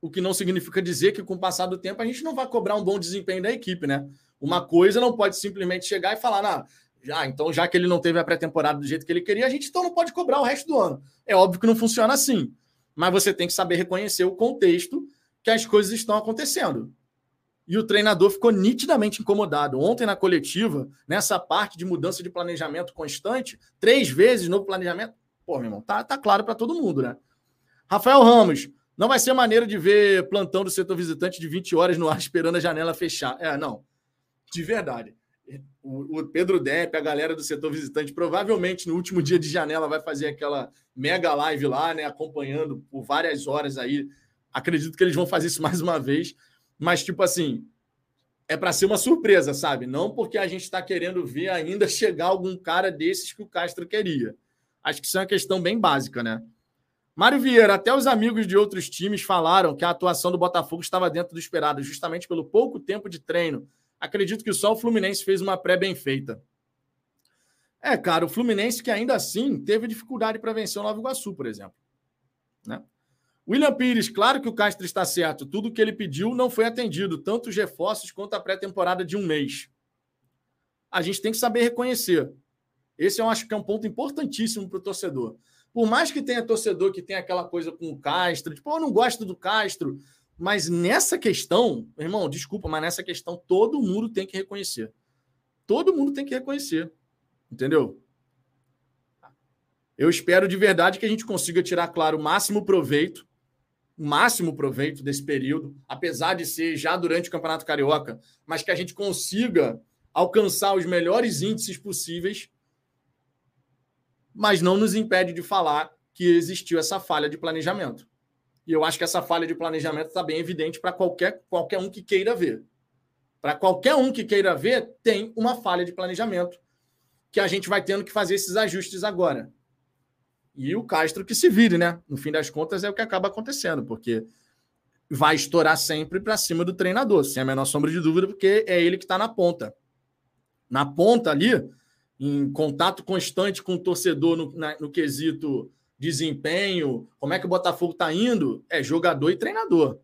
O que não significa dizer que, com o passar do tempo, a gente não vai cobrar um bom desempenho da equipe, né? Uma coisa não pode simplesmente chegar e falar, não, já, então, já que ele não teve a pré-temporada do jeito que ele queria, a gente então não pode cobrar o resto do ano. É óbvio que não funciona assim. Mas você tem que saber reconhecer o contexto que as coisas estão acontecendo. E o treinador ficou nitidamente incomodado. Ontem, na coletiva, nessa parte de mudança de planejamento constante, três vezes novo planejamento. Pô, meu irmão, tá, tá claro para todo mundo, né? Rafael Ramos, não vai ser maneiro de ver plantão do setor visitante de 20 horas no ar esperando a janela fechar. É, não. De verdade. O, Pedro Depp, a galera do setor visitante, provavelmente no último dia de janela vai fazer aquela mega live lá, né? Acompanhando por várias horas aí. Acredito que eles vão fazer isso mais uma vez mas, tipo assim, é para ser uma surpresa, sabe? Não porque a gente está querendo ver ainda <laughs> chegar algum cara desses que o Castro queria. Acho que isso é uma questão bem básica, né? Mário Vieira, até os amigos de outros times falaram que a atuação do Botafogo estava dentro do esperado, justamente pelo pouco tempo de treino. Acredito que só o Fluminense fez uma pré bem feita. É, cara, o Fluminense que ainda assim teve dificuldade para vencer o Nova Iguaçu, por exemplo. Né? William Pires, claro que o Castro está certo. Tudo que ele pediu não foi atendido, tanto os reforços quanto a pré-temporada de um mês. A gente tem que saber reconhecer. Esse eu acho que é um ponto importantíssimo para o torcedor. Por mais que tenha torcedor que tenha aquela coisa com o Castro, tipo, eu não gosto do Castro, mas nessa questão, irmão, desculpa, mas nessa questão todo mundo tem que reconhecer. Todo mundo tem que reconhecer. Entendeu? Eu espero de verdade que a gente consiga tirar, claro, o máximo proveito o máximo proveito desse período, apesar de ser já durante o Campeonato Carioca, mas que a gente consiga alcançar os melhores índices possíveis, mas não nos impede de falar que existiu essa falha de planejamento. E eu acho que essa falha de planejamento está bem evidente para qualquer, qualquer um que queira ver. Para qualquer um que queira ver, tem uma falha de planejamento que a gente vai tendo que fazer esses ajustes agora. E o Castro que se vire, né? No fim das contas, é o que acaba acontecendo, porque vai estourar sempre para cima do treinador, sem a menor sombra de dúvida, porque é ele que está na ponta. Na ponta ali, em contato constante com o torcedor no, na, no quesito desempenho, como é que o Botafogo está indo, é jogador e treinador.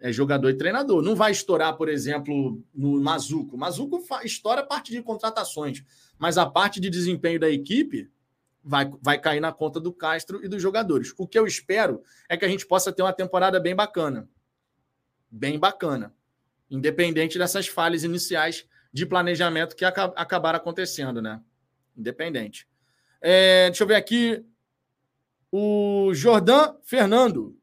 É jogador e treinador. Não vai estourar, por exemplo, no Mazuco. Mazuco estoura a parte de contratações, mas a parte de desempenho da equipe vai, vai cair na conta do Castro e dos jogadores. O que eu espero é que a gente possa ter uma temporada bem bacana. Bem bacana. Independente dessas falhas iniciais de planejamento que aca acabaram acontecendo, né? Independente. É, deixa eu ver aqui. O Jordan Fernando.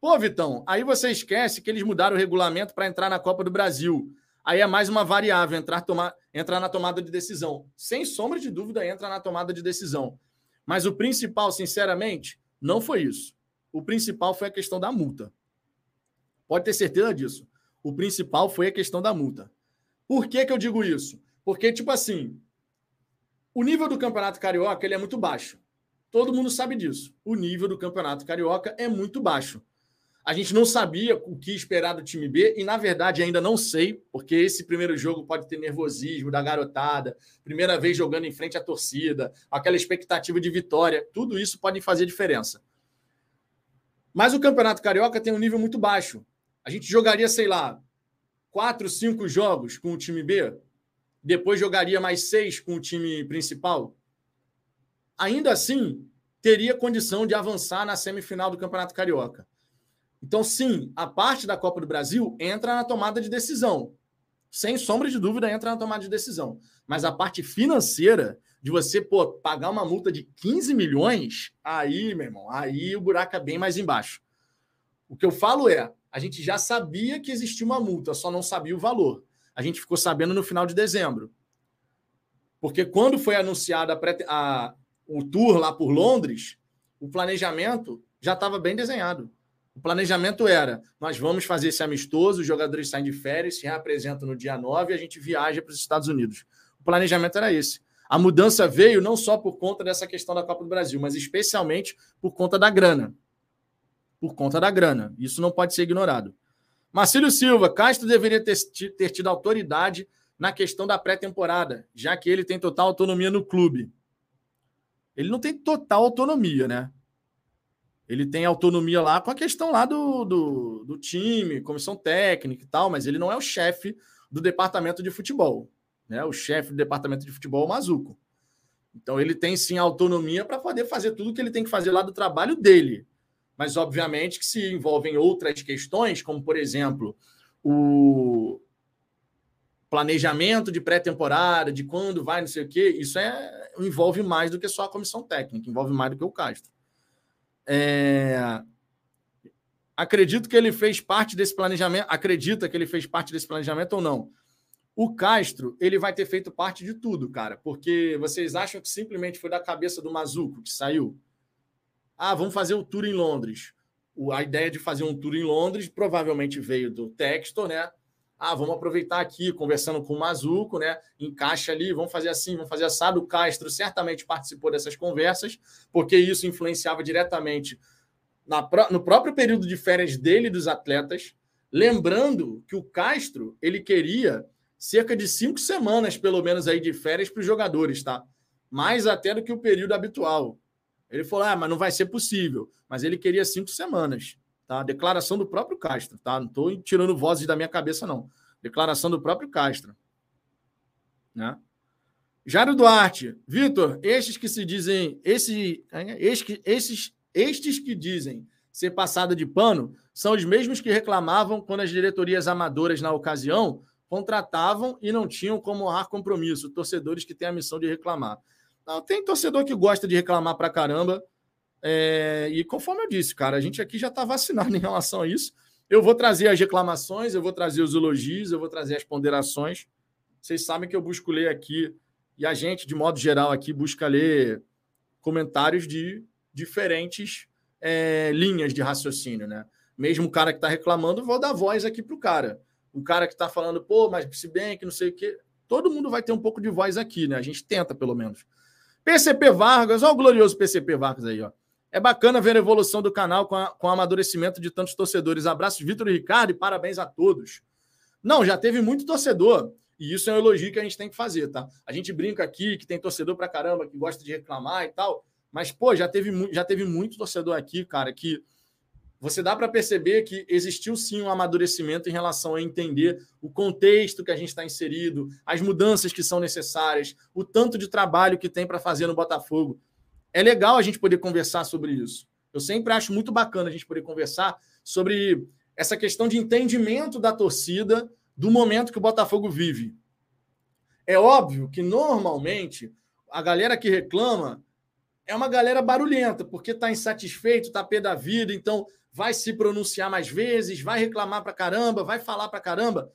Pô, Vitão, aí você esquece que eles mudaram o regulamento para entrar na Copa do Brasil. Aí é mais uma variável, entrar, tomar, entrar na tomada de decisão. Sem sombra de dúvida, entra na tomada de decisão. Mas o principal, sinceramente, não foi isso. O principal foi a questão da multa. Pode ter certeza disso. O principal foi a questão da multa. Por que, que eu digo isso? Porque, tipo assim, o nível do Campeonato Carioca ele é muito baixo. Todo mundo sabe disso. O nível do Campeonato Carioca é muito baixo. A gente não sabia o que esperar do time B e, na verdade, ainda não sei, porque esse primeiro jogo pode ter nervosismo da garotada, primeira vez jogando em frente à torcida, aquela expectativa de vitória, tudo isso pode fazer diferença. Mas o Campeonato Carioca tem um nível muito baixo. A gente jogaria, sei lá, quatro, cinco jogos com o time B, depois jogaria mais seis com o time principal. Ainda assim, teria condição de avançar na semifinal do Campeonato Carioca. Então, sim, a parte da Copa do Brasil entra na tomada de decisão. Sem sombra de dúvida, entra na tomada de decisão. Mas a parte financeira, de você pô, pagar uma multa de 15 milhões, aí, meu irmão, aí o buraco é bem mais embaixo. O que eu falo é: a gente já sabia que existia uma multa, só não sabia o valor. A gente ficou sabendo no final de dezembro. Porque quando foi anunciada a, a, o tour lá por Londres, o planejamento já estava bem desenhado. O planejamento era: nós vamos fazer esse amistoso, os jogadores saem de férias, se reapresentam no dia 9 e a gente viaja para os Estados Unidos. O planejamento era esse. A mudança veio não só por conta dessa questão da Copa do Brasil, mas especialmente por conta da grana. Por conta da grana. Isso não pode ser ignorado. Marcílio Silva, Castro deveria ter, ter tido autoridade na questão da pré-temporada, já que ele tem total autonomia no clube. ele não tem total autonomia, né? Ele tem autonomia lá com a questão lá do, do, do time, comissão técnica e tal, mas ele não é o chefe do departamento de futebol. Né? O chefe do departamento de futebol é o Mazuco. Então ele tem sim autonomia para poder fazer tudo que ele tem que fazer lá do trabalho dele. Mas, obviamente, que se envolvem outras questões, como, por exemplo, o planejamento de pré-temporada, de quando vai, não sei o quê, isso é, envolve mais do que só a comissão técnica, envolve mais do que o Castro. É... Acredito que ele fez parte desse planejamento, acredita que ele fez parte desse planejamento ou não? O Castro, ele vai ter feito parte de tudo, cara, porque vocês acham que simplesmente foi da cabeça do Mazuco que saiu? Ah, vamos fazer o tour em Londres. A ideia de fazer um tour em Londres provavelmente veio do Textor, né? Ah, vamos aproveitar aqui, conversando com o Mazuco, né? Encaixa ali, vamos fazer assim, vamos fazer assado. O Castro certamente participou dessas conversas, porque isso influenciava diretamente na, no próprio período de férias dele e dos atletas. Lembrando que o Castro ele queria cerca de cinco semanas, pelo menos, aí de férias para os jogadores, tá? Mais até do que o período habitual. Ele falou: ah, mas não vai ser possível. Mas ele queria cinco semanas. Tá? Declaração do próprio Castro, tá? Não estou tirando vozes da minha cabeça, não. Declaração do próprio Castro. Né? Jário Duarte, Vitor, estes que se dizem, esse, estes, esses, estes que dizem ser passada de pano são os mesmos que reclamavam quando as diretorias amadoras na ocasião contratavam e não tinham como honrar compromisso, torcedores que têm a missão de reclamar. Não, tem torcedor que gosta de reclamar pra caramba, é, e conforme eu disse, cara, a gente aqui já está vacinado <laughs> em relação a isso. Eu vou trazer as reclamações, eu vou trazer os elogios, eu vou trazer as ponderações. Vocês sabem que eu busco ler aqui, e a gente, de modo geral, aqui busca ler comentários de diferentes é, linhas de raciocínio, né? Mesmo o cara que está reclamando, vou dar voz aqui para o cara. O cara que está falando, pô, mas se bem que não sei o quê. Todo mundo vai ter um pouco de voz aqui, né? A gente tenta, pelo menos. PCP Vargas, olha o glorioso PCP Vargas aí, ó. É bacana ver a evolução do canal com, a, com o amadurecimento de tantos torcedores. Abraços, Vitor e Ricardo, e parabéns a todos. Não, já teve muito torcedor. E isso é um elogio que a gente tem que fazer, tá? A gente brinca aqui que tem torcedor pra caramba que gosta de reclamar e tal. Mas, pô, já teve, já teve muito torcedor aqui, cara, que você dá para perceber que existiu sim um amadurecimento em relação a entender o contexto que a gente está inserido, as mudanças que são necessárias, o tanto de trabalho que tem para fazer no Botafogo é legal a gente poder conversar sobre isso. Eu sempre acho muito bacana a gente poder conversar sobre essa questão de entendimento da torcida do momento que o Botafogo vive. É óbvio que normalmente a galera que reclama é uma galera barulhenta, porque está insatisfeito, está pé da vida, então vai se pronunciar mais vezes, vai reclamar para caramba, vai falar para caramba.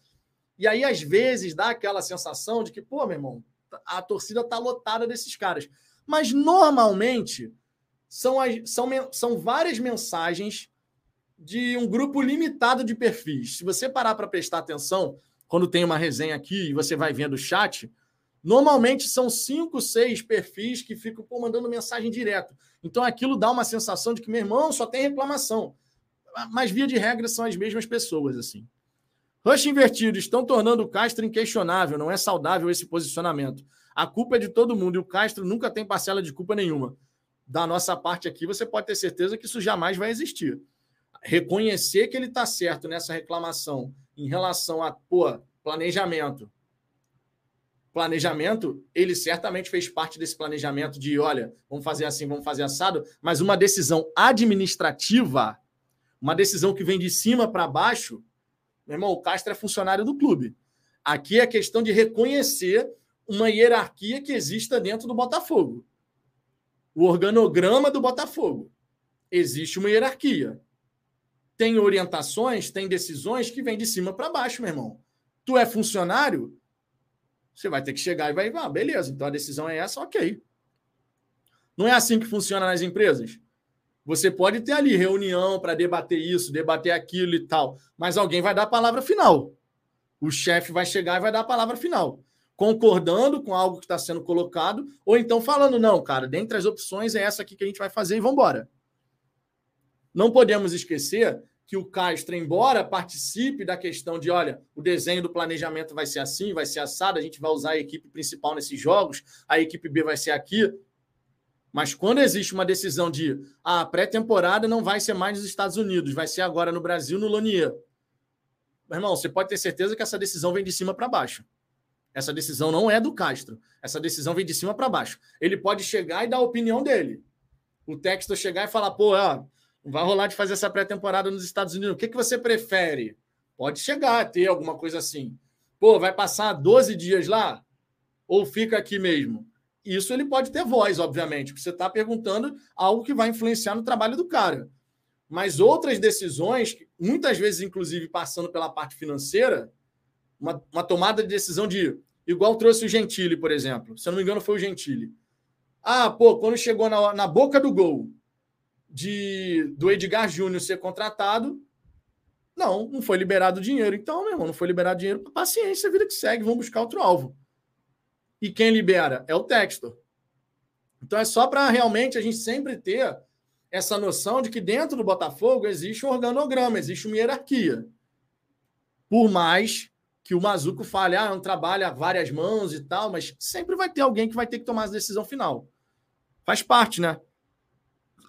E aí, às vezes, dá aquela sensação de que, pô, meu irmão, a torcida está lotada desses caras mas normalmente são, as, são, são várias mensagens de um grupo limitado de perfis. Se você parar para prestar atenção, quando tem uma resenha aqui e você vai vendo o chat, normalmente são cinco, seis perfis que ficam pô, mandando mensagem direto. Então aquilo dá uma sensação de que, meu irmão, só tem reclamação. Mas, via de regra, são as mesmas pessoas, assim. Rush invertido, estão tornando o Castro inquestionável, não é saudável esse posicionamento. A culpa é de todo mundo e o Castro nunca tem parcela de culpa nenhuma. Da nossa parte aqui, você pode ter certeza que isso jamais vai existir. Reconhecer que ele está certo nessa reclamação em relação a pô, planejamento. Planejamento, ele certamente fez parte desse planejamento de, olha, vamos fazer assim, vamos fazer assado, mas uma decisão administrativa, uma decisão que vem de cima para baixo, meu irmão, o Castro é funcionário do clube. Aqui é questão de reconhecer uma hierarquia que exista dentro do Botafogo. O organograma do Botafogo. Existe uma hierarquia. Tem orientações, tem decisões que vêm de cima para baixo, meu irmão. Tu é funcionário, você vai ter que chegar e vai, ah, beleza, então a decisão é essa, ok. Não é assim que funciona nas empresas? Você pode ter ali reunião para debater isso, debater aquilo e tal, mas alguém vai dar a palavra final. O chefe vai chegar e vai dar a palavra final concordando com algo que está sendo colocado, ou então falando, não, cara, dentre as opções é essa aqui que a gente vai fazer e vamos embora. Não podemos esquecer que o Castro, embora participe da questão de, olha, o desenho do planejamento vai ser assim, vai ser assado, a gente vai usar a equipe principal nesses jogos, a equipe B vai ser aqui, Mas quando existe uma decisão de a ah, pré-temporada não vai ser mais nos Estados Unidos, vai ser agora no Brasil, no Lonier. Meu irmão, você pode ter certeza que essa decisão vem de cima para baixo. Essa decisão não é do Castro. Essa decisão vem de cima para baixo. Ele pode chegar e dar a opinião dele. O Textor chegar e falar, pô, ó, vai rolar de fazer essa pré-temporada nos Estados Unidos. O que, que você prefere? Pode chegar a ter alguma coisa assim. Pô, vai passar 12 dias lá? Ou fica aqui mesmo? Isso ele pode ter voz, obviamente, porque você está perguntando algo que vai influenciar no trabalho do cara. Mas outras decisões, muitas vezes, inclusive, passando pela parte financeira, uma, uma tomada de decisão de. Igual trouxe o Gentili, por exemplo. Se eu não me engano, foi o Gentili. Ah, pô, quando chegou na, na boca do gol de do Edgar Júnior ser contratado, não, não foi liberado dinheiro. Então, meu irmão, não foi liberado dinheiro. Paciência, vida que segue, vamos buscar outro alvo. E quem libera? É o Textor. Então é só para realmente a gente sempre ter essa noção de que dentro do Botafogo existe um organograma, existe uma hierarquia. Por mais que o Mazuco fale, ah, é um trabalho a várias mãos e tal, mas sempre vai ter alguém que vai ter que tomar a decisão final. Faz parte, né?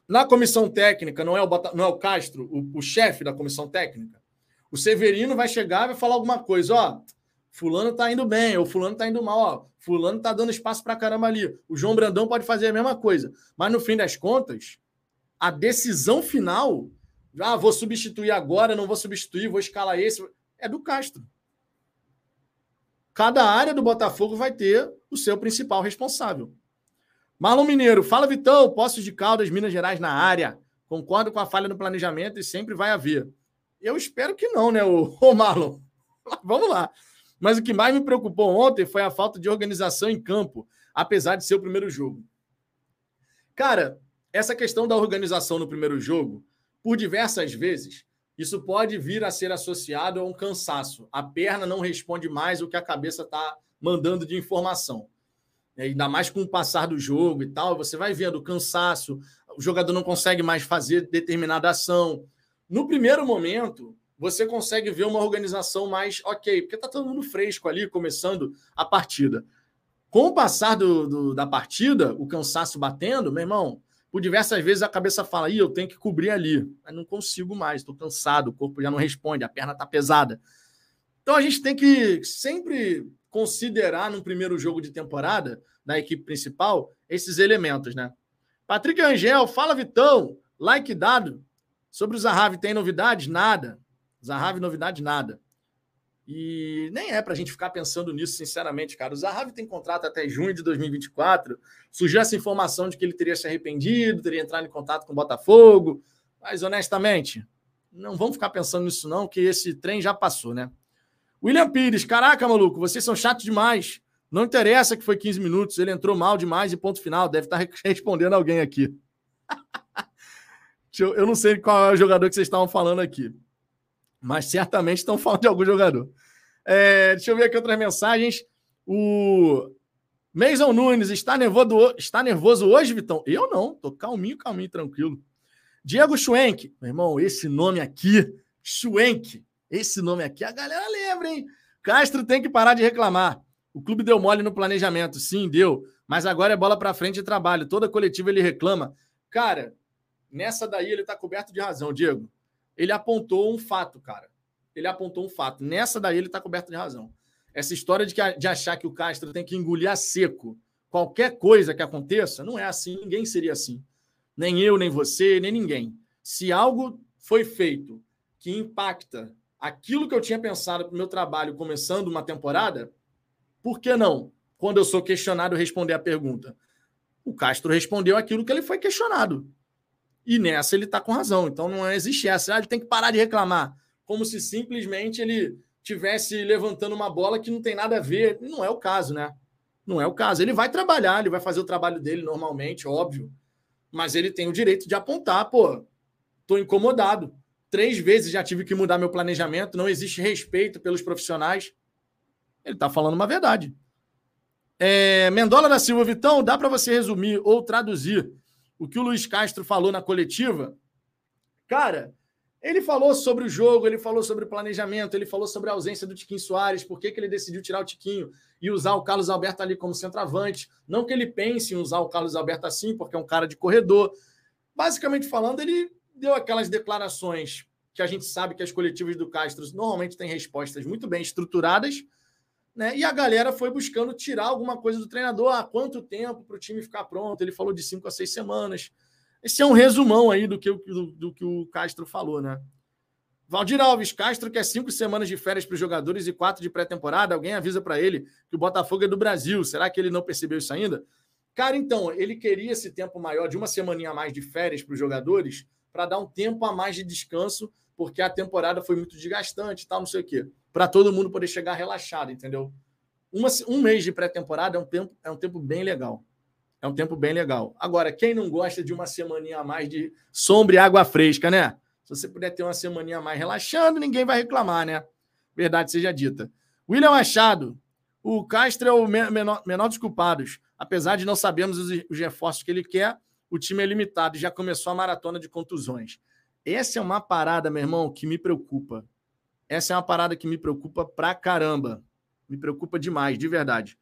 Na comissão técnica, não é o, não é o Castro, o, o chefe da comissão técnica? O Severino vai chegar e vai falar alguma coisa, ó Fulano tá indo bem, ou fulano tá indo mal, ó. Fulano tá dando espaço pra caramba ali. O João Brandão pode fazer a mesma coisa. Mas no fim das contas, a decisão final, ah, vou substituir agora, não vou substituir, vou escalar esse, é do Castro. Cada área do Botafogo vai ter o seu principal responsável. Marlon Mineiro, fala Vitão, Poços de Caldas, Minas Gerais na área. Concordo com a falha no planejamento e sempre vai haver. Eu espero que não, né, o, <laughs> Marlon? Vamos lá. Mas o que mais me preocupou ontem foi a falta de organização em campo, apesar de ser o primeiro jogo. Cara, essa questão da organização no primeiro jogo, por diversas vezes, isso pode vir a ser associado a um cansaço. A perna não responde mais o que a cabeça está mandando de informação. E ainda mais com o passar do jogo e tal, você vai vendo o cansaço, o jogador não consegue mais fazer determinada ação. No primeiro momento, você consegue ver uma organização mais ok, porque está todo mundo fresco ali, começando a partida. Com o passar do, do, da partida, o cansaço batendo, meu irmão, por diversas vezes a cabeça fala: Ih, eu tenho que cobrir ali, mas não consigo mais, estou cansado, o corpo já não responde, a perna está pesada. Então a gente tem que sempre considerar no primeiro jogo de temporada da equipe principal esses elementos, né? Patrick Angel, fala Vitão, like dado. Sobre o Zahavi, tem novidades? Nada. Zahavi, novidade, nada. E nem é para a gente ficar pensando nisso, sinceramente, cara. O Zahavi tem contrato até junho de 2024. Surgiu essa informação de que ele teria se arrependido, teria entrado em contato com o Botafogo. Mas, honestamente, não vamos ficar pensando nisso, não, que esse trem já passou, né? William Pires, caraca, maluco, vocês são chatos demais. Não interessa que foi 15 minutos, ele entrou mal demais e ponto final. Deve estar <laughs> respondendo alguém aqui. <laughs> eu não sei qual é o jogador que vocês estavam falando aqui mas certamente estão falando de algum jogador. É, deixa eu ver aqui outras mensagens. O Mason Nunes está nervoso, está nervoso hoje, Vitão? Eu não, tô calminho, calminho, tranquilo. Diego Schwenk, meu irmão, esse nome aqui, Schwenk, esse nome aqui, a galera lembra, hein? Castro tem que parar de reclamar. O clube deu mole no planejamento, sim, deu, mas agora é bola para frente e trabalho. Toda coletiva ele reclama. Cara, nessa daí ele tá coberto de razão, Diego ele apontou um fato, cara. Ele apontou um fato. Nessa daí ele está coberto de razão. Essa história de, que, de achar que o Castro tem que engolir a seco qualquer coisa que aconteça, não é assim, ninguém seria assim. Nem eu, nem você, nem ninguém. Se algo foi feito que impacta aquilo que eu tinha pensado para o meu trabalho começando uma temporada, por que não? Quando eu sou questionado, responder a pergunta. O Castro respondeu aquilo que ele foi questionado. E nessa ele está com razão. Então não existe essa. Ah, ele tem que parar de reclamar. Como se simplesmente ele tivesse levantando uma bola que não tem nada a ver. Não é o caso, né? Não é o caso. Ele vai trabalhar, ele vai fazer o trabalho dele normalmente, óbvio. Mas ele tem o direito de apontar, pô, tô incomodado. Três vezes já tive que mudar meu planejamento, não existe respeito pelos profissionais. Ele está falando uma verdade. É, Mendola da Silva, Vitão, dá para você resumir ou traduzir o que o Luiz Castro falou na coletiva, cara, Ele falou sobre o jogo, ele falou sobre o planejamento, ele falou sobre a ausência do Tiquinho Soares, por que, que ele decidiu tirar o Tiquinho e usar o Carlos Alberto ali como centroavante. Não que ele pense em usar o Carlos Alberto assim, porque é um cara de corredor. Basicamente falando, ele deu aquelas declarações que a gente sabe que as coletivas do Castro normalmente têm respostas muito bem estruturadas, né? E a galera foi buscando tirar alguma coisa do treinador. Há quanto tempo para o time ficar pronto? Ele falou de cinco a seis semanas. Esse é um resumão aí do que, do, do que o Castro falou, né? Valdir Alves, Castro quer cinco semanas de férias para os jogadores e quatro de pré-temporada. Alguém avisa para ele que o Botafogo é do Brasil. Será que ele não percebeu isso ainda? Cara, então, ele queria esse tempo maior, de uma semaninha a mais de férias para os jogadores, para dar um tempo a mais de descanso, porque a temporada foi muito desgastante e tal, não sei o quê. Para todo mundo poder chegar relaxado, entendeu? Uma, um mês de pré-temporada é, um tempo, é um tempo bem legal. É um tempo bem legal. Agora, quem não gosta de uma semaninha a mais de sombra e água fresca, né? Se você puder ter uma semaninha a mais relaxando, ninguém vai reclamar, né? Verdade seja dita. William Machado, o Castro é o menor, menor dos culpados. Apesar de não sabermos os, os reforços que ele quer, o time é limitado e já começou a maratona de contusões. Essa é uma parada, meu irmão, que me preocupa. Essa é uma parada que me preocupa pra caramba. Me preocupa demais, de verdade.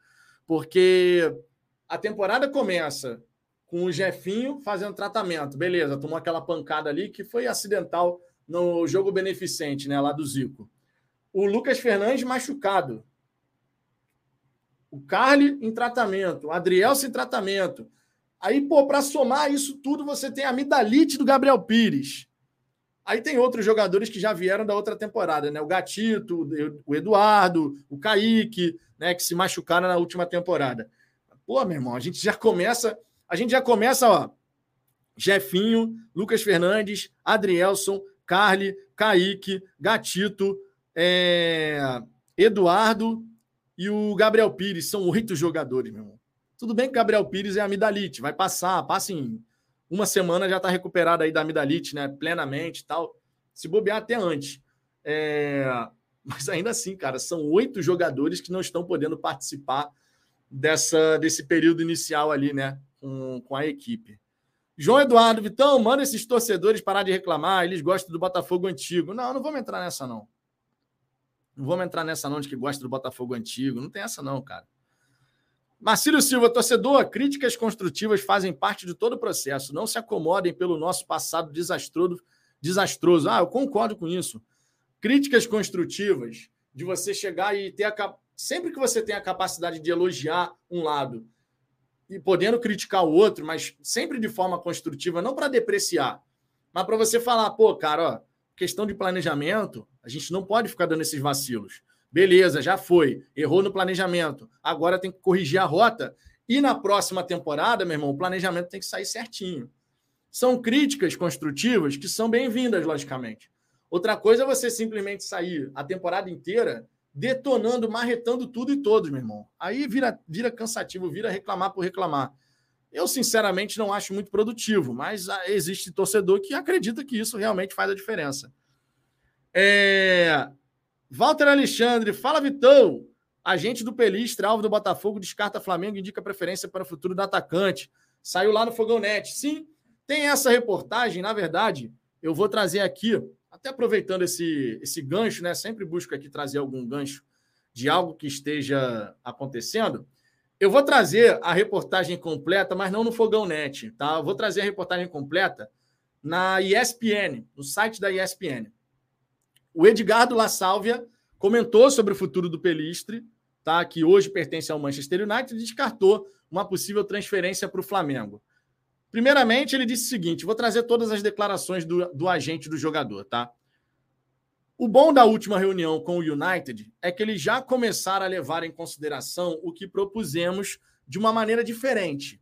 Porque a temporada começa com o Jefinho fazendo tratamento. Beleza, tomou aquela pancada ali que foi acidental no jogo beneficente, né, lá do Zico. O Lucas Fernandes machucado. O Carly em tratamento, o Adrielso em tratamento. Aí, pô, para somar isso tudo, você tem a amidalite do Gabriel Pires. Aí tem outros jogadores que já vieram da outra temporada, né? O Gatito, o Eduardo, o Kaique, né, que se machucaram na última temporada. Pô, meu irmão, a gente já começa, a gente já começa, ó, Jefinho, Lucas Fernandes, Adrielson, Carly, Kaique, Gatito, é, Eduardo e o Gabriel Pires. São oito jogadores, meu irmão. Tudo bem que Gabriel Pires é amidalite, vai passar, passa em uma semana já está recuperado aí da amidalite, né? Plenamente e tal. Se bobear até antes. É... Mas ainda assim, cara, são oito jogadores que não estão podendo participar dessa, desse período inicial ali, né? Com, com a equipe. João Eduardo, Vitão, manda esses torcedores parar de reclamar, eles gostam do Botafogo antigo. Não, não vamos entrar nessa, não. Não vamos entrar nessa, não, de que gosta do Botafogo antigo. Não tem essa, não, cara. Marcílio Silva, torcedor, críticas construtivas fazem parte de todo o processo. Não se acomodem pelo nosso passado desastroso. desastroso. Ah, eu concordo com isso. Críticas construtivas, de você chegar e ter a, sempre que você tem a capacidade de elogiar um lado e podendo criticar o outro, mas sempre de forma construtiva, não para depreciar, mas para você falar, pô, cara, ó, questão de planejamento, a gente não pode ficar dando esses vacilos. Beleza, já foi, errou no planejamento, agora tem que corrigir a rota. E na próxima temporada, meu irmão, o planejamento tem que sair certinho. São críticas construtivas que são bem-vindas, logicamente. Outra coisa é você simplesmente sair a temporada inteira detonando, marretando tudo e todos, meu irmão. Aí vira, vira cansativo, vira reclamar por reclamar. Eu, sinceramente, não acho muito produtivo, mas ah, existe torcedor que acredita que isso realmente faz a diferença. É... Walter Alexandre, fala Vitão. Agente do Pelistre, alvo do Botafogo, descarta Flamengo, indica preferência para o futuro do atacante. Saiu lá no Fogão Net. Sim, tem essa reportagem, na verdade, eu vou trazer aqui até aproveitando esse, esse gancho, né? Sempre busco aqui trazer algum gancho de algo que esteja acontecendo. Eu vou trazer a reportagem completa, mas não no Fogão Net, tá? Eu vou trazer a reportagem completa na ESPN, no site da ESPN. O Edgardo La Sálvia comentou sobre o futuro do Pelistre, tá? Que hoje pertence ao Manchester United e descartou uma possível transferência para o Flamengo. Primeiramente, ele disse o seguinte: vou trazer todas as declarações do, do agente do jogador, tá? O bom da última reunião com o United é que eles já começaram a levar em consideração o que propusemos de uma maneira diferente,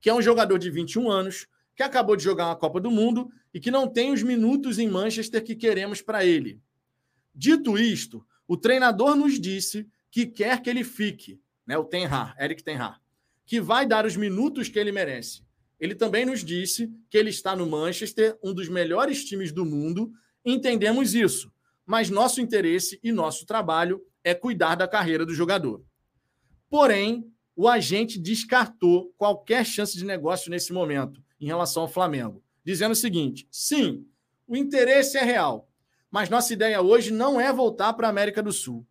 que é um jogador de 21 anos, que acabou de jogar uma Copa do Mundo e que não tem os minutos em Manchester que queremos para ele. Dito isto, o treinador nos disse que quer que ele fique, né, o Ten Hag, Eric Ten Hag, que vai dar os minutos que ele merece. Ele também nos disse que ele está no Manchester, um dos melhores times do mundo. Entendemos isso, mas nosso interesse e nosso trabalho é cuidar da carreira do jogador. Porém, o agente descartou qualquer chance de negócio nesse momento em relação ao Flamengo, dizendo o seguinte: sim, O interesse é real. Mas nossa ideia hoje não é voltar para a América do Sul.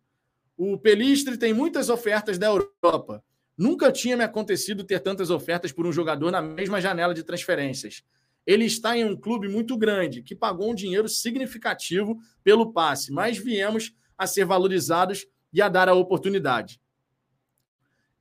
O Pelistre tem muitas ofertas da Europa. Nunca tinha me acontecido ter tantas ofertas por um jogador na mesma janela de transferências. Ele está em um clube muito grande, que pagou um dinheiro significativo pelo passe, mas viemos a ser valorizados e a dar a oportunidade.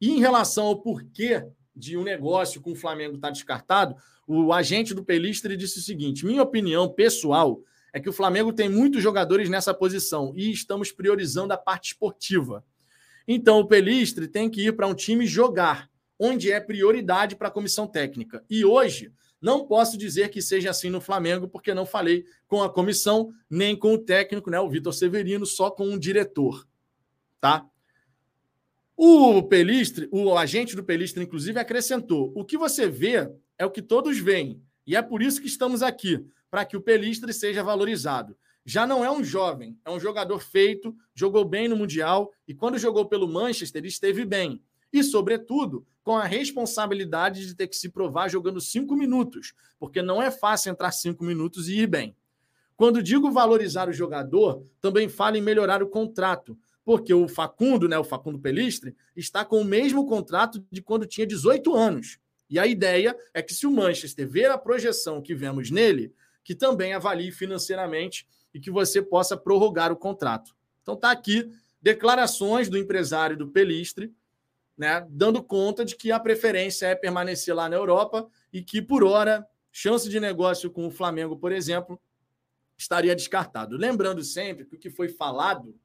E em relação ao porquê de um negócio com o Flamengo estar tá descartado, o agente do Pelistre disse o seguinte: minha opinião pessoal é que o Flamengo tem muitos jogadores nessa posição e estamos priorizando a parte esportiva. Então o Pelistre tem que ir para um time jogar, onde é prioridade para a comissão técnica. E hoje não posso dizer que seja assim no Flamengo, porque não falei com a comissão nem com o técnico, né, o Vitor Severino, só com um diretor, tá? O Pelistre, o agente do Pelistre, inclusive, acrescentou: o que você vê é o que todos veem, e é por isso que estamos aqui, para que o Pelistre seja valorizado. Já não é um jovem, é um jogador feito, jogou bem no Mundial e quando jogou pelo Manchester esteve bem. E, sobretudo, com a responsabilidade de ter que se provar jogando cinco minutos, porque não é fácil entrar cinco minutos e ir bem. Quando digo valorizar o jogador, também falo em melhorar o contrato, porque o Facundo, né, o Facundo Pelistre, está com o mesmo contrato de quando tinha 18 anos. E a ideia é que se o Manchester ver a projeção que vemos nele, que também avalie financeiramente e que você possa prorrogar o contrato. Então tá aqui declarações do empresário do Pelistre, né, dando conta de que a preferência é permanecer lá na Europa e que por hora chance de negócio com o Flamengo, por exemplo, estaria descartado. Lembrando sempre que o que foi falado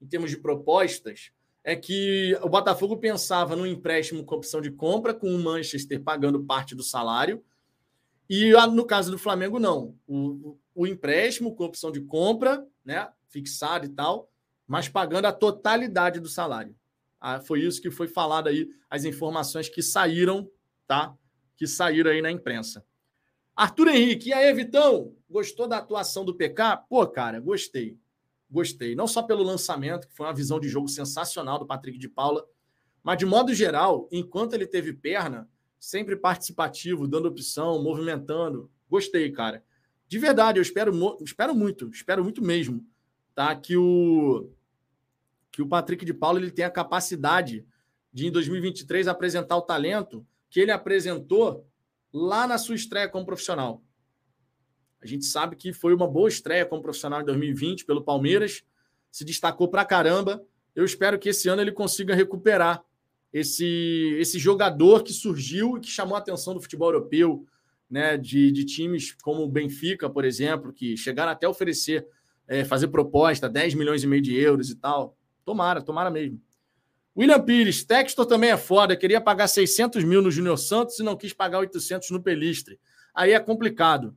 em termos de propostas, é que o Botafogo pensava no empréstimo com opção de compra, com o Manchester pagando parte do salário, e no caso do Flamengo, não. O, o empréstimo com opção de compra, né, fixado e tal, mas pagando a totalidade do salário. Ah, foi isso que foi falado aí, as informações que saíram, tá? Que saíram aí na imprensa. Arthur Henrique, e aí, Vitão? Gostou da atuação do PK? Pô, cara, gostei gostei. Não só pelo lançamento, que foi uma visão de jogo sensacional do Patrick de Paula, mas de modo geral, enquanto ele teve perna, sempre participativo, dando opção, movimentando. Gostei, cara. De verdade, eu espero, espero muito, espero muito mesmo, tá? Que o que o Patrick de Paula ele tenha a capacidade de em 2023 apresentar o talento que ele apresentou lá na sua estreia como profissional. A gente sabe que foi uma boa estreia como profissional em 2020 pelo Palmeiras, se destacou pra caramba. Eu espero que esse ano ele consiga recuperar esse, esse jogador que surgiu e que chamou a atenção do futebol europeu, né, de, de times como o Benfica, por exemplo, que chegaram até oferecer, é, fazer proposta, 10 milhões e meio de euros e tal. Tomara, tomara mesmo. William Pires, Textor também é foda, queria pagar 600 mil no Júnior Santos e não quis pagar 800 no Pelistre. Aí é complicado.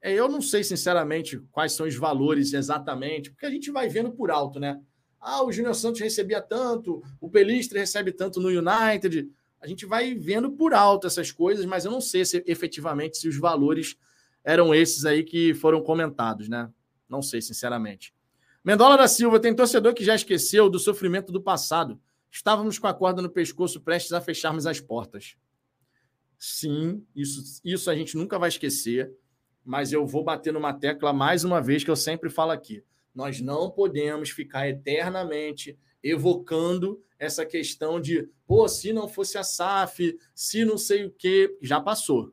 É, eu não sei, sinceramente, quais são os valores exatamente, porque a gente vai vendo por alto, né? Ah, o Júnior Santos recebia tanto, o Pelistre recebe tanto no United. A gente vai vendo por alto essas coisas, mas eu não sei se efetivamente se os valores eram esses aí que foram comentados, né? Não sei, sinceramente. Mendola da Silva, tem torcedor que já esqueceu do sofrimento do passado. Estávamos com a corda no pescoço prestes a fecharmos as portas. Sim, isso, isso a gente nunca vai esquecer mas eu vou bater numa tecla mais uma vez que eu sempre falo aqui. Nós não podemos ficar eternamente evocando essa questão de, pô, se não fosse a SAF, se não sei o quê, já passou.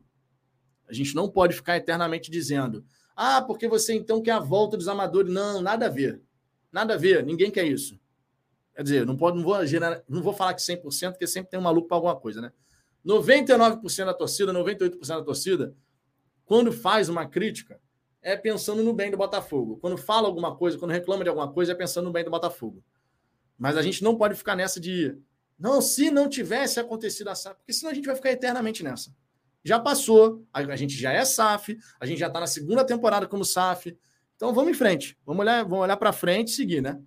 A gente não pode ficar eternamente dizendo, ah, porque você então quer a volta dos amadores. Não, nada a ver. Nada a ver, ninguém quer isso. Quer dizer, não, pode, não, vou, não vou falar que 100%, porque sempre tem um maluco para alguma coisa, né? 99% da torcida, 98% da torcida quando faz uma crítica, é pensando no bem do Botafogo. Quando fala alguma coisa, quando reclama de alguma coisa, é pensando no bem do Botafogo. Mas a gente não pode ficar nessa de não, se não tivesse acontecido a SAF, porque senão a gente vai ficar eternamente nessa. Já passou, a, gente já é SAF, a gente já está na segunda temporada como SAF. Então vamos em frente. Vamos olhar, vamos olhar para frente e seguir, né?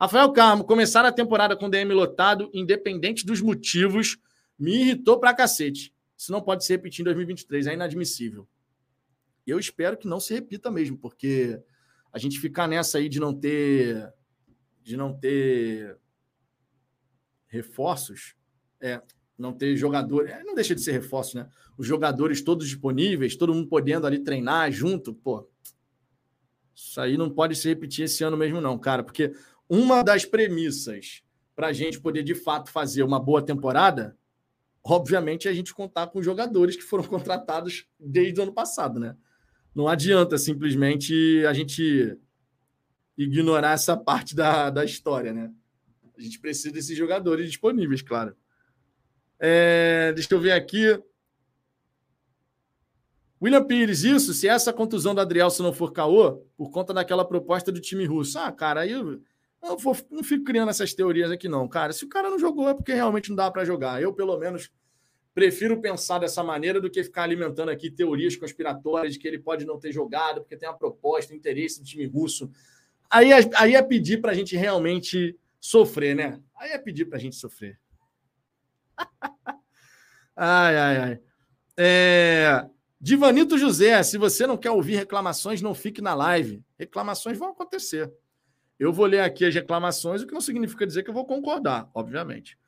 Rafael Carmo, começar a temporada com DM lotado, independente dos motivos, me irritou pra cacete. Isso não pode se repetir em 2023, é inadmissível eu espero que não se repita mesmo, porque a gente ficar nessa aí de não ter de não ter reforços, é, não ter jogadores, é, não deixa de ser reforço, né? Os jogadores todos disponíveis, todo mundo podendo ali treinar junto, pô. Isso aí não pode se repetir esse ano mesmo, não, cara, porque uma das premissas para a gente poder de fato fazer uma boa temporada, obviamente, é a gente contar com jogadores que foram <laughs> contratados desde o ano passado, né? Não adianta simplesmente a gente ignorar essa parte da, da história, né? A gente precisa desses jogadores disponíveis, claro. É, deixa eu ver aqui. William Pires, isso, se essa contusão do Adrielson não for caô, por conta daquela proposta do time russo. Ah, cara, aí eu, eu vou, não fico criando essas teorias aqui, não. Cara, se o cara não jogou é porque realmente não dá para jogar. Eu, pelo menos, prefiro pensar dessa maneira do que ficar alimentando aqui teorias conspiratórias de que ele pode não ter jogado, porque tem uma proposta, interesse do time russo. Aí, é, aí é pedir para a gente realmente sofrer, né? Aí é pedir para a gente sofrer. <laughs> ai, ai, ai. É... Divanito José, se você não quer ouvir reclamações, não fique na live. Reclamações vão acontecer. Eu vou ler aqui as reclamações, o que não significa dizer que eu vou concordar, obviamente.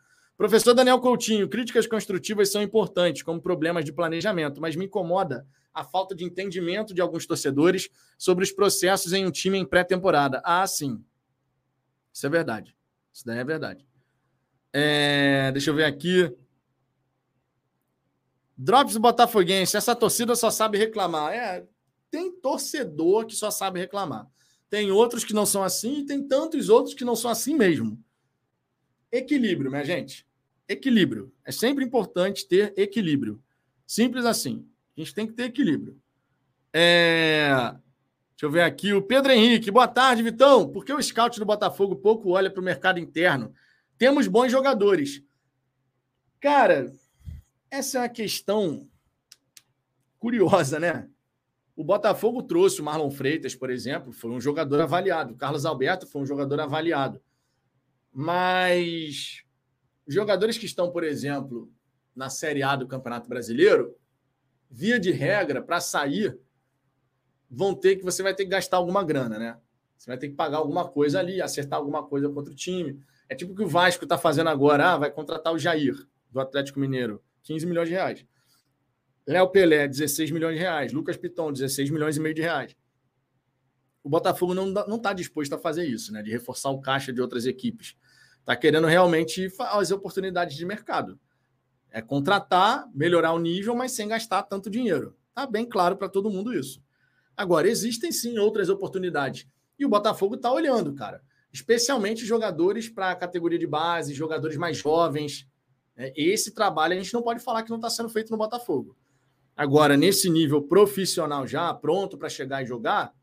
Professor Daniel Coutinho, críticas construtivas são importantes, como problemas de planejamento, mas me incomoda a falta de entendimento de alguns torcedores sobre os processos em um time em pré-temporada. Ah, sim. Isso é verdade. Isso daí é verdade. É... Deixa eu ver aqui. Drops Botafoguense, essa torcida só sabe reclamar. É, tem torcedor que só sabe reclamar. Tem outros que não são assim e tem tantos outros que não são assim mesmo. Equilíbrio, minha gente. Equilíbrio. É sempre importante ter equilíbrio. Simples assim. A gente tem que ter equilíbrio. É... Deixa eu ver aqui. O Pedro Henrique. Boa tarde, Vitão. Por que o scout do Botafogo pouco olha para o mercado interno? Temos bons jogadores. Cara, essa é uma questão curiosa, né? O Botafogo trouxe o Marlon Freitas, por exemplo, foi um jogador avaliado. O Carlos Alberto foi um jogador avaliado. Mas jogadores que estão, por exemplo, na Série A do Campeonato Brasileiro, via de regra, para sair, vão ter que você vai ter que gastar alguma grana, né? Você vai ter que pagar alguma coisa ali, acertar alguma coisa contra o time. É tipo o que o Vasco está fazendo agora, ah, vai contratar o Jair do Atlético Mineiro. 15 milhões de reais. Léo Pelé, 16 milhões de reais. Lucas Piton, 16 milhões e meio de reais. O Botafogo não está disposto a fazer isso, né? De reforçar o caixa de outras equipes. Está querendo realmente fazer oportunidades de mercado. É contratar, melhorar o nível, mas sem gastar tanto dinheiro. Está bem claro para todo mundo isso. Agora, existem sim outras oportunidades. E o Botafogo está olhando, cara. Especialmente jogadores para a categoria de base, jogadores mais jovens, é, esse trabalho a gente não pode falar que não está sendo feito no Botafogo. Agora, nesse nível profissional já, pronto para chegar e jogar,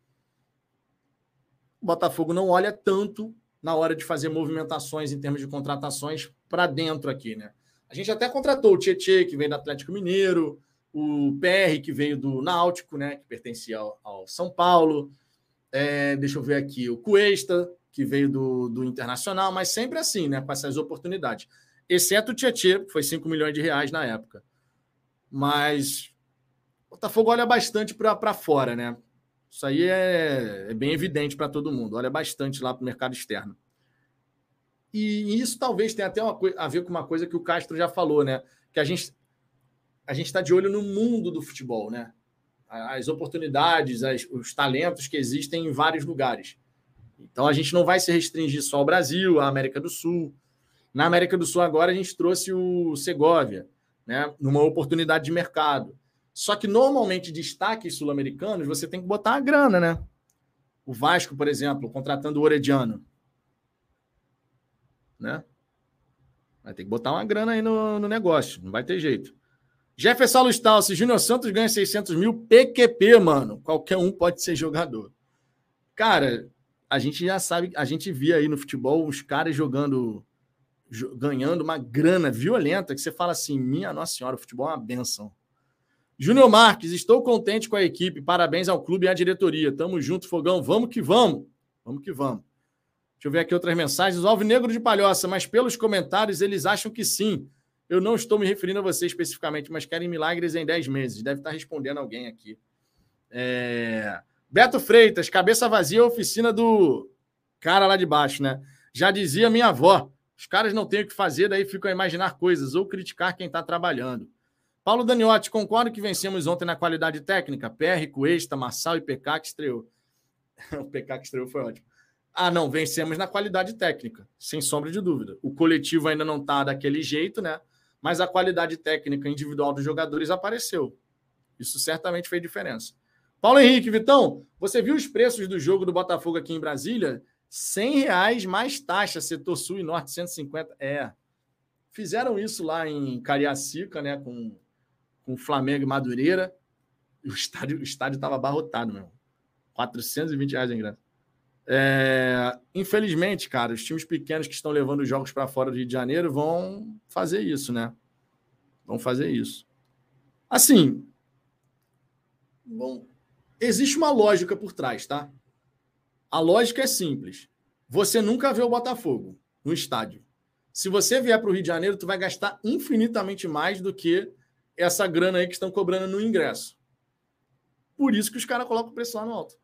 o Botafogo não olha tanto na hora de fazer movimentações em termos de contratações para dentro aqui, né? A gente até contratou o Tietê, que veio do Atlético Mineiro, o PR, que veio do Náutico, né? Que pertencia ao, ao São Paulo. É, deixa eu ver aqui, o Cuesta, que veio do, do Internacional, mas sempre assim, né? Com essas oportunidades exceto o Tietchan, que foi 5 milhões de reais na época. Mas o Botafogo olha bastante para fora, né? Isso aí é, é bem evidente para todo mundo. Olha bastante lá para o mercado externo. E isso talvez tenha até uma, a ver com uma coisa que o Castro já falou, né? Que a gente a gente está de olho no mundo do futebol, né? As oportunidades, as, os talentos que existem em vários lugares. Então a gente não vai se restringir só ao Brasil, à América do Sul. Na América do Sul, agora, a gente trouxe o Segovia, né, numa oportunidade de mercado. Só que, normalmente, destaques sul-americanos, você tem que botar a grana, né? O Vasco, por exemplo, contratando o Orediano. Né? Vai ter que botar uma grana aí no, no negócio, não vai ter jeito. Jefferson Lustal, se Júnior Santos ganha 600 mil, PQP, mano. Qualquer um pode ser jogador. Cara, a gente já sabe, a gente via aí no futebol os caras jogando ganhando uma grana violenta que você fala assim: minha Nossa Senhora, o futebol é uma benção. Júnior Marques, estou contente com a equipe. Parabéns ao clube e à diretoria. Tamo junto, Fogão. Vamos que vamos. Vamos que vamos. Deixa eu ver aqui outras mensagens. O Alvinegro de Palhoça, mas pelos comentários eles acham que sim. Eu não estou me referindo a você especificamente, mas querem milagres em 10 meses. Deve estar respondendo alguém aqui. É... Beto Freitas, cabeça vazia, oficina do cara lá de baixo, né? Já dizia minha avó. Os caras não têm o que fazer, daí ficam a imaginar coisas ou criticar quem está trabalhando. Paulo Daniotti, concordo que vencemos ontem na qualidade técnica. PR, Cuesta, Massal e PK que estreou. <laughs> o PK que estreou foi ótimo. Ah, não, vencemos na qualidade técnica, sem sombra de dúvida. O coletivo ainda não está daquele jeito, né? Mas a qualidade técnica individual dos jogadores apareceu. Isso certamente fez diferença. Paulo Henrique, Vitão, você viu os preços do jogo do Botafogo aqui em Brasília? 100 reais mais taxa, setor sul e norte, 150. É. Fizeram isso lá em Cariacica, né? Com, com Flamengo e Madureira. O estádio estava abarrotado, meu. 420 reais em ingresso. É, infelizmente, cara, os times pequenos que estão levando os jogos para fora do Rio de Janeiro vão fazer isso, né? Vão fazer isso. Assim, bom, existe uma lógica por trás, tá? A lógica é simples. Você nunca vê o Botafogo no estádio. Se você vier para o Rio de Janeiro, tu vai gastar infinitamente mais do que essa grana aí que estão cobrando no ingresso. Por isso que os caras colocam o preço lá no alto.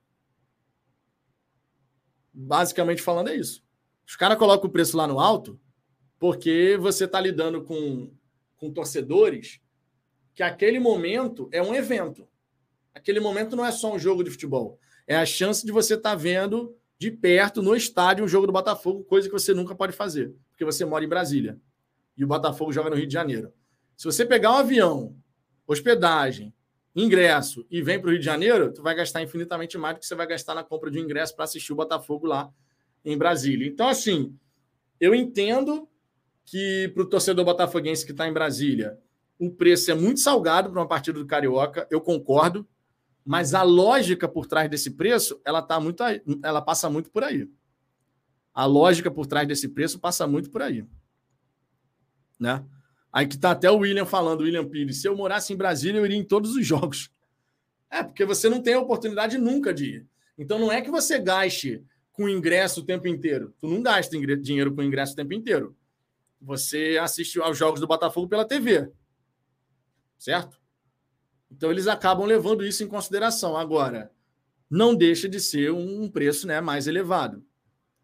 Basicamente falando, é isso. Os caras colocam o preço lá no alto porque você está lidando com, com torcedores que aquele momento é um evento. Aquele momento não é só um jogo de futebol. É a chance de você estar tá vendo de perto, no estádio, um jogo do Botafogo, coisa que você nunca pode fazer, porque você mora em Brasília. E o Botafogo joga no Rio de Janeiro. Se você pegar um avião, hospedagem, ingresso e vem para o Rio de Janeiro, tu vai gastar infinitamente mais do que você vai gastar na compra de um ingresso para assistir o Botafogo lá em Brasília. Então, assim, eu entendo que para o torcedor botafoguense que está em Brasília, o preço é muito salgado para uma partida do Carioca, eu concordo, mas a lógica por trás desse preço, ela tá muito aí, ela passa muito por aí. A lógica por trás desse preço passa muito por aí. Né? Aí que tá até o William falando, William Pires, se eu morasse em Brasília, eu iria em todos os jogos. É, porque você não tem a oportunidade nunca de ir. Então não é que você gaste com ingresso o tempo inteiro. Tu não gasta dinheiro com ingresso o tempo inteiro. Você assiste aos jogos do Botafogo pela TV. Certo? Então eles acabam levando isso em consideração. Agora, não deixa de ser um preço né, mais elevado.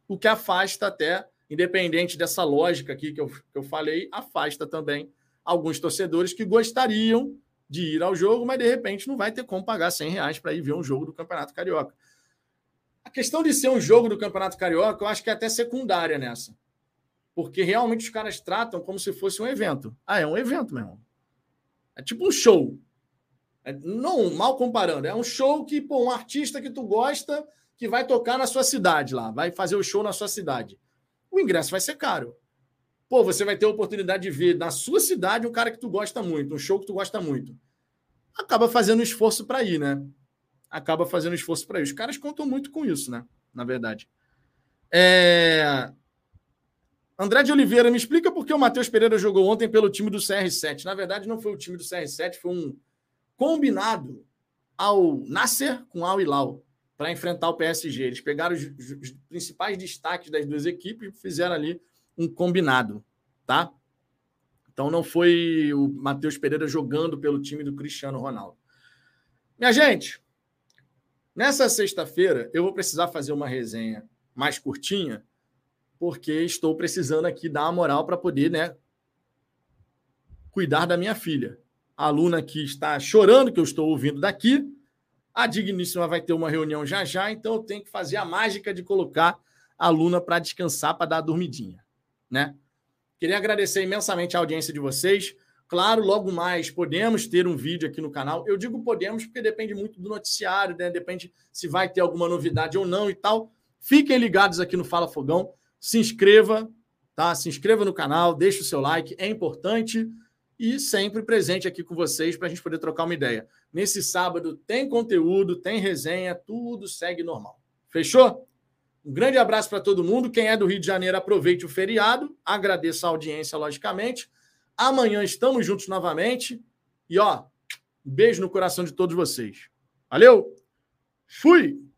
O que afasta até independente dessa lógica aqui que eu, que eu falei, afasta também alguns torcedores que gostariam de ir ao jogo, mas de repente não vai ter como pagar 100 reais para ir ver um jogo do Campeonato Carioca. A questão de ser um jogo do Campeonato Carioca, eu acho que é até secundária nessa. Porque realmente os caras tratam como se fosse um evento. Ah, é um evento, meu. É tipo um show. É, não mal comparando, é um show que, pô, um artista que tu gosta que vai tocar na sua cidade lá, vai fazer o show na sua cidade o ingresso vai ser caro. Pô, você vai ter a oportunidade de ver na sua cidade um cara que tu gosta muito, um show que tu gosta muito. Acaba fazendo esforço para ir, né? Acaba fazendo esforço para ir. Os caras contam muito com isso, né? Na verdade. É... André de Oliveira, me explica por que o Matheus Pereira jogou ontem pelo time do CR7. Na verdade, não foi o time do CR7, foi um combinado ao Nasser com Al Hilal para enfrentar o PSG. Eles pegaram os, os, principais destaques das duas equipes e fizeram ali um combinado, tá? Então não foi o Matheus Pereira jogando pelo time do Cristiano Ronaldo. Minha gente, nessa sexta-feira eu vou precisar fazer uma resenha mais curtinha, porque estou precisando aqui dar uma moral para poder, né, cuidar da minha filha. A aluna que está chorando que eu estou ouvindo daqui, a Digníssima vai ter uma reunião já já, então eu tenho que fazer a mágica de colocar a aluna para descansar, para dar a dormidinha, né? Queria agradecer imensamente a audiência de vocês. Claro, logo mais podemos ter um vídeo aqui no canal. Eu digo podemos porque depende muito do noticiário, né? Depende se vai ter alguma novidade ou não e tal. Fiquem ligados aqui no Fala Fogão. Se inscreva, tá? Se inscreva no canal, deixe o seu like, é importante e sempre presente aqui com vocês para a gente poder trocar uma ideia. Nesse sábado tem conteúdo, tem resenha, tudo segue normal. Fechou? Um grande abraço para todo mundo. Quem é do Rio de Janeiro, aproveite o feriado. Agradeço a audiência, logicamente. Amanhã estamos juntos novamente. E ó, beijo no coração de todos vocês. Valeu! Fui!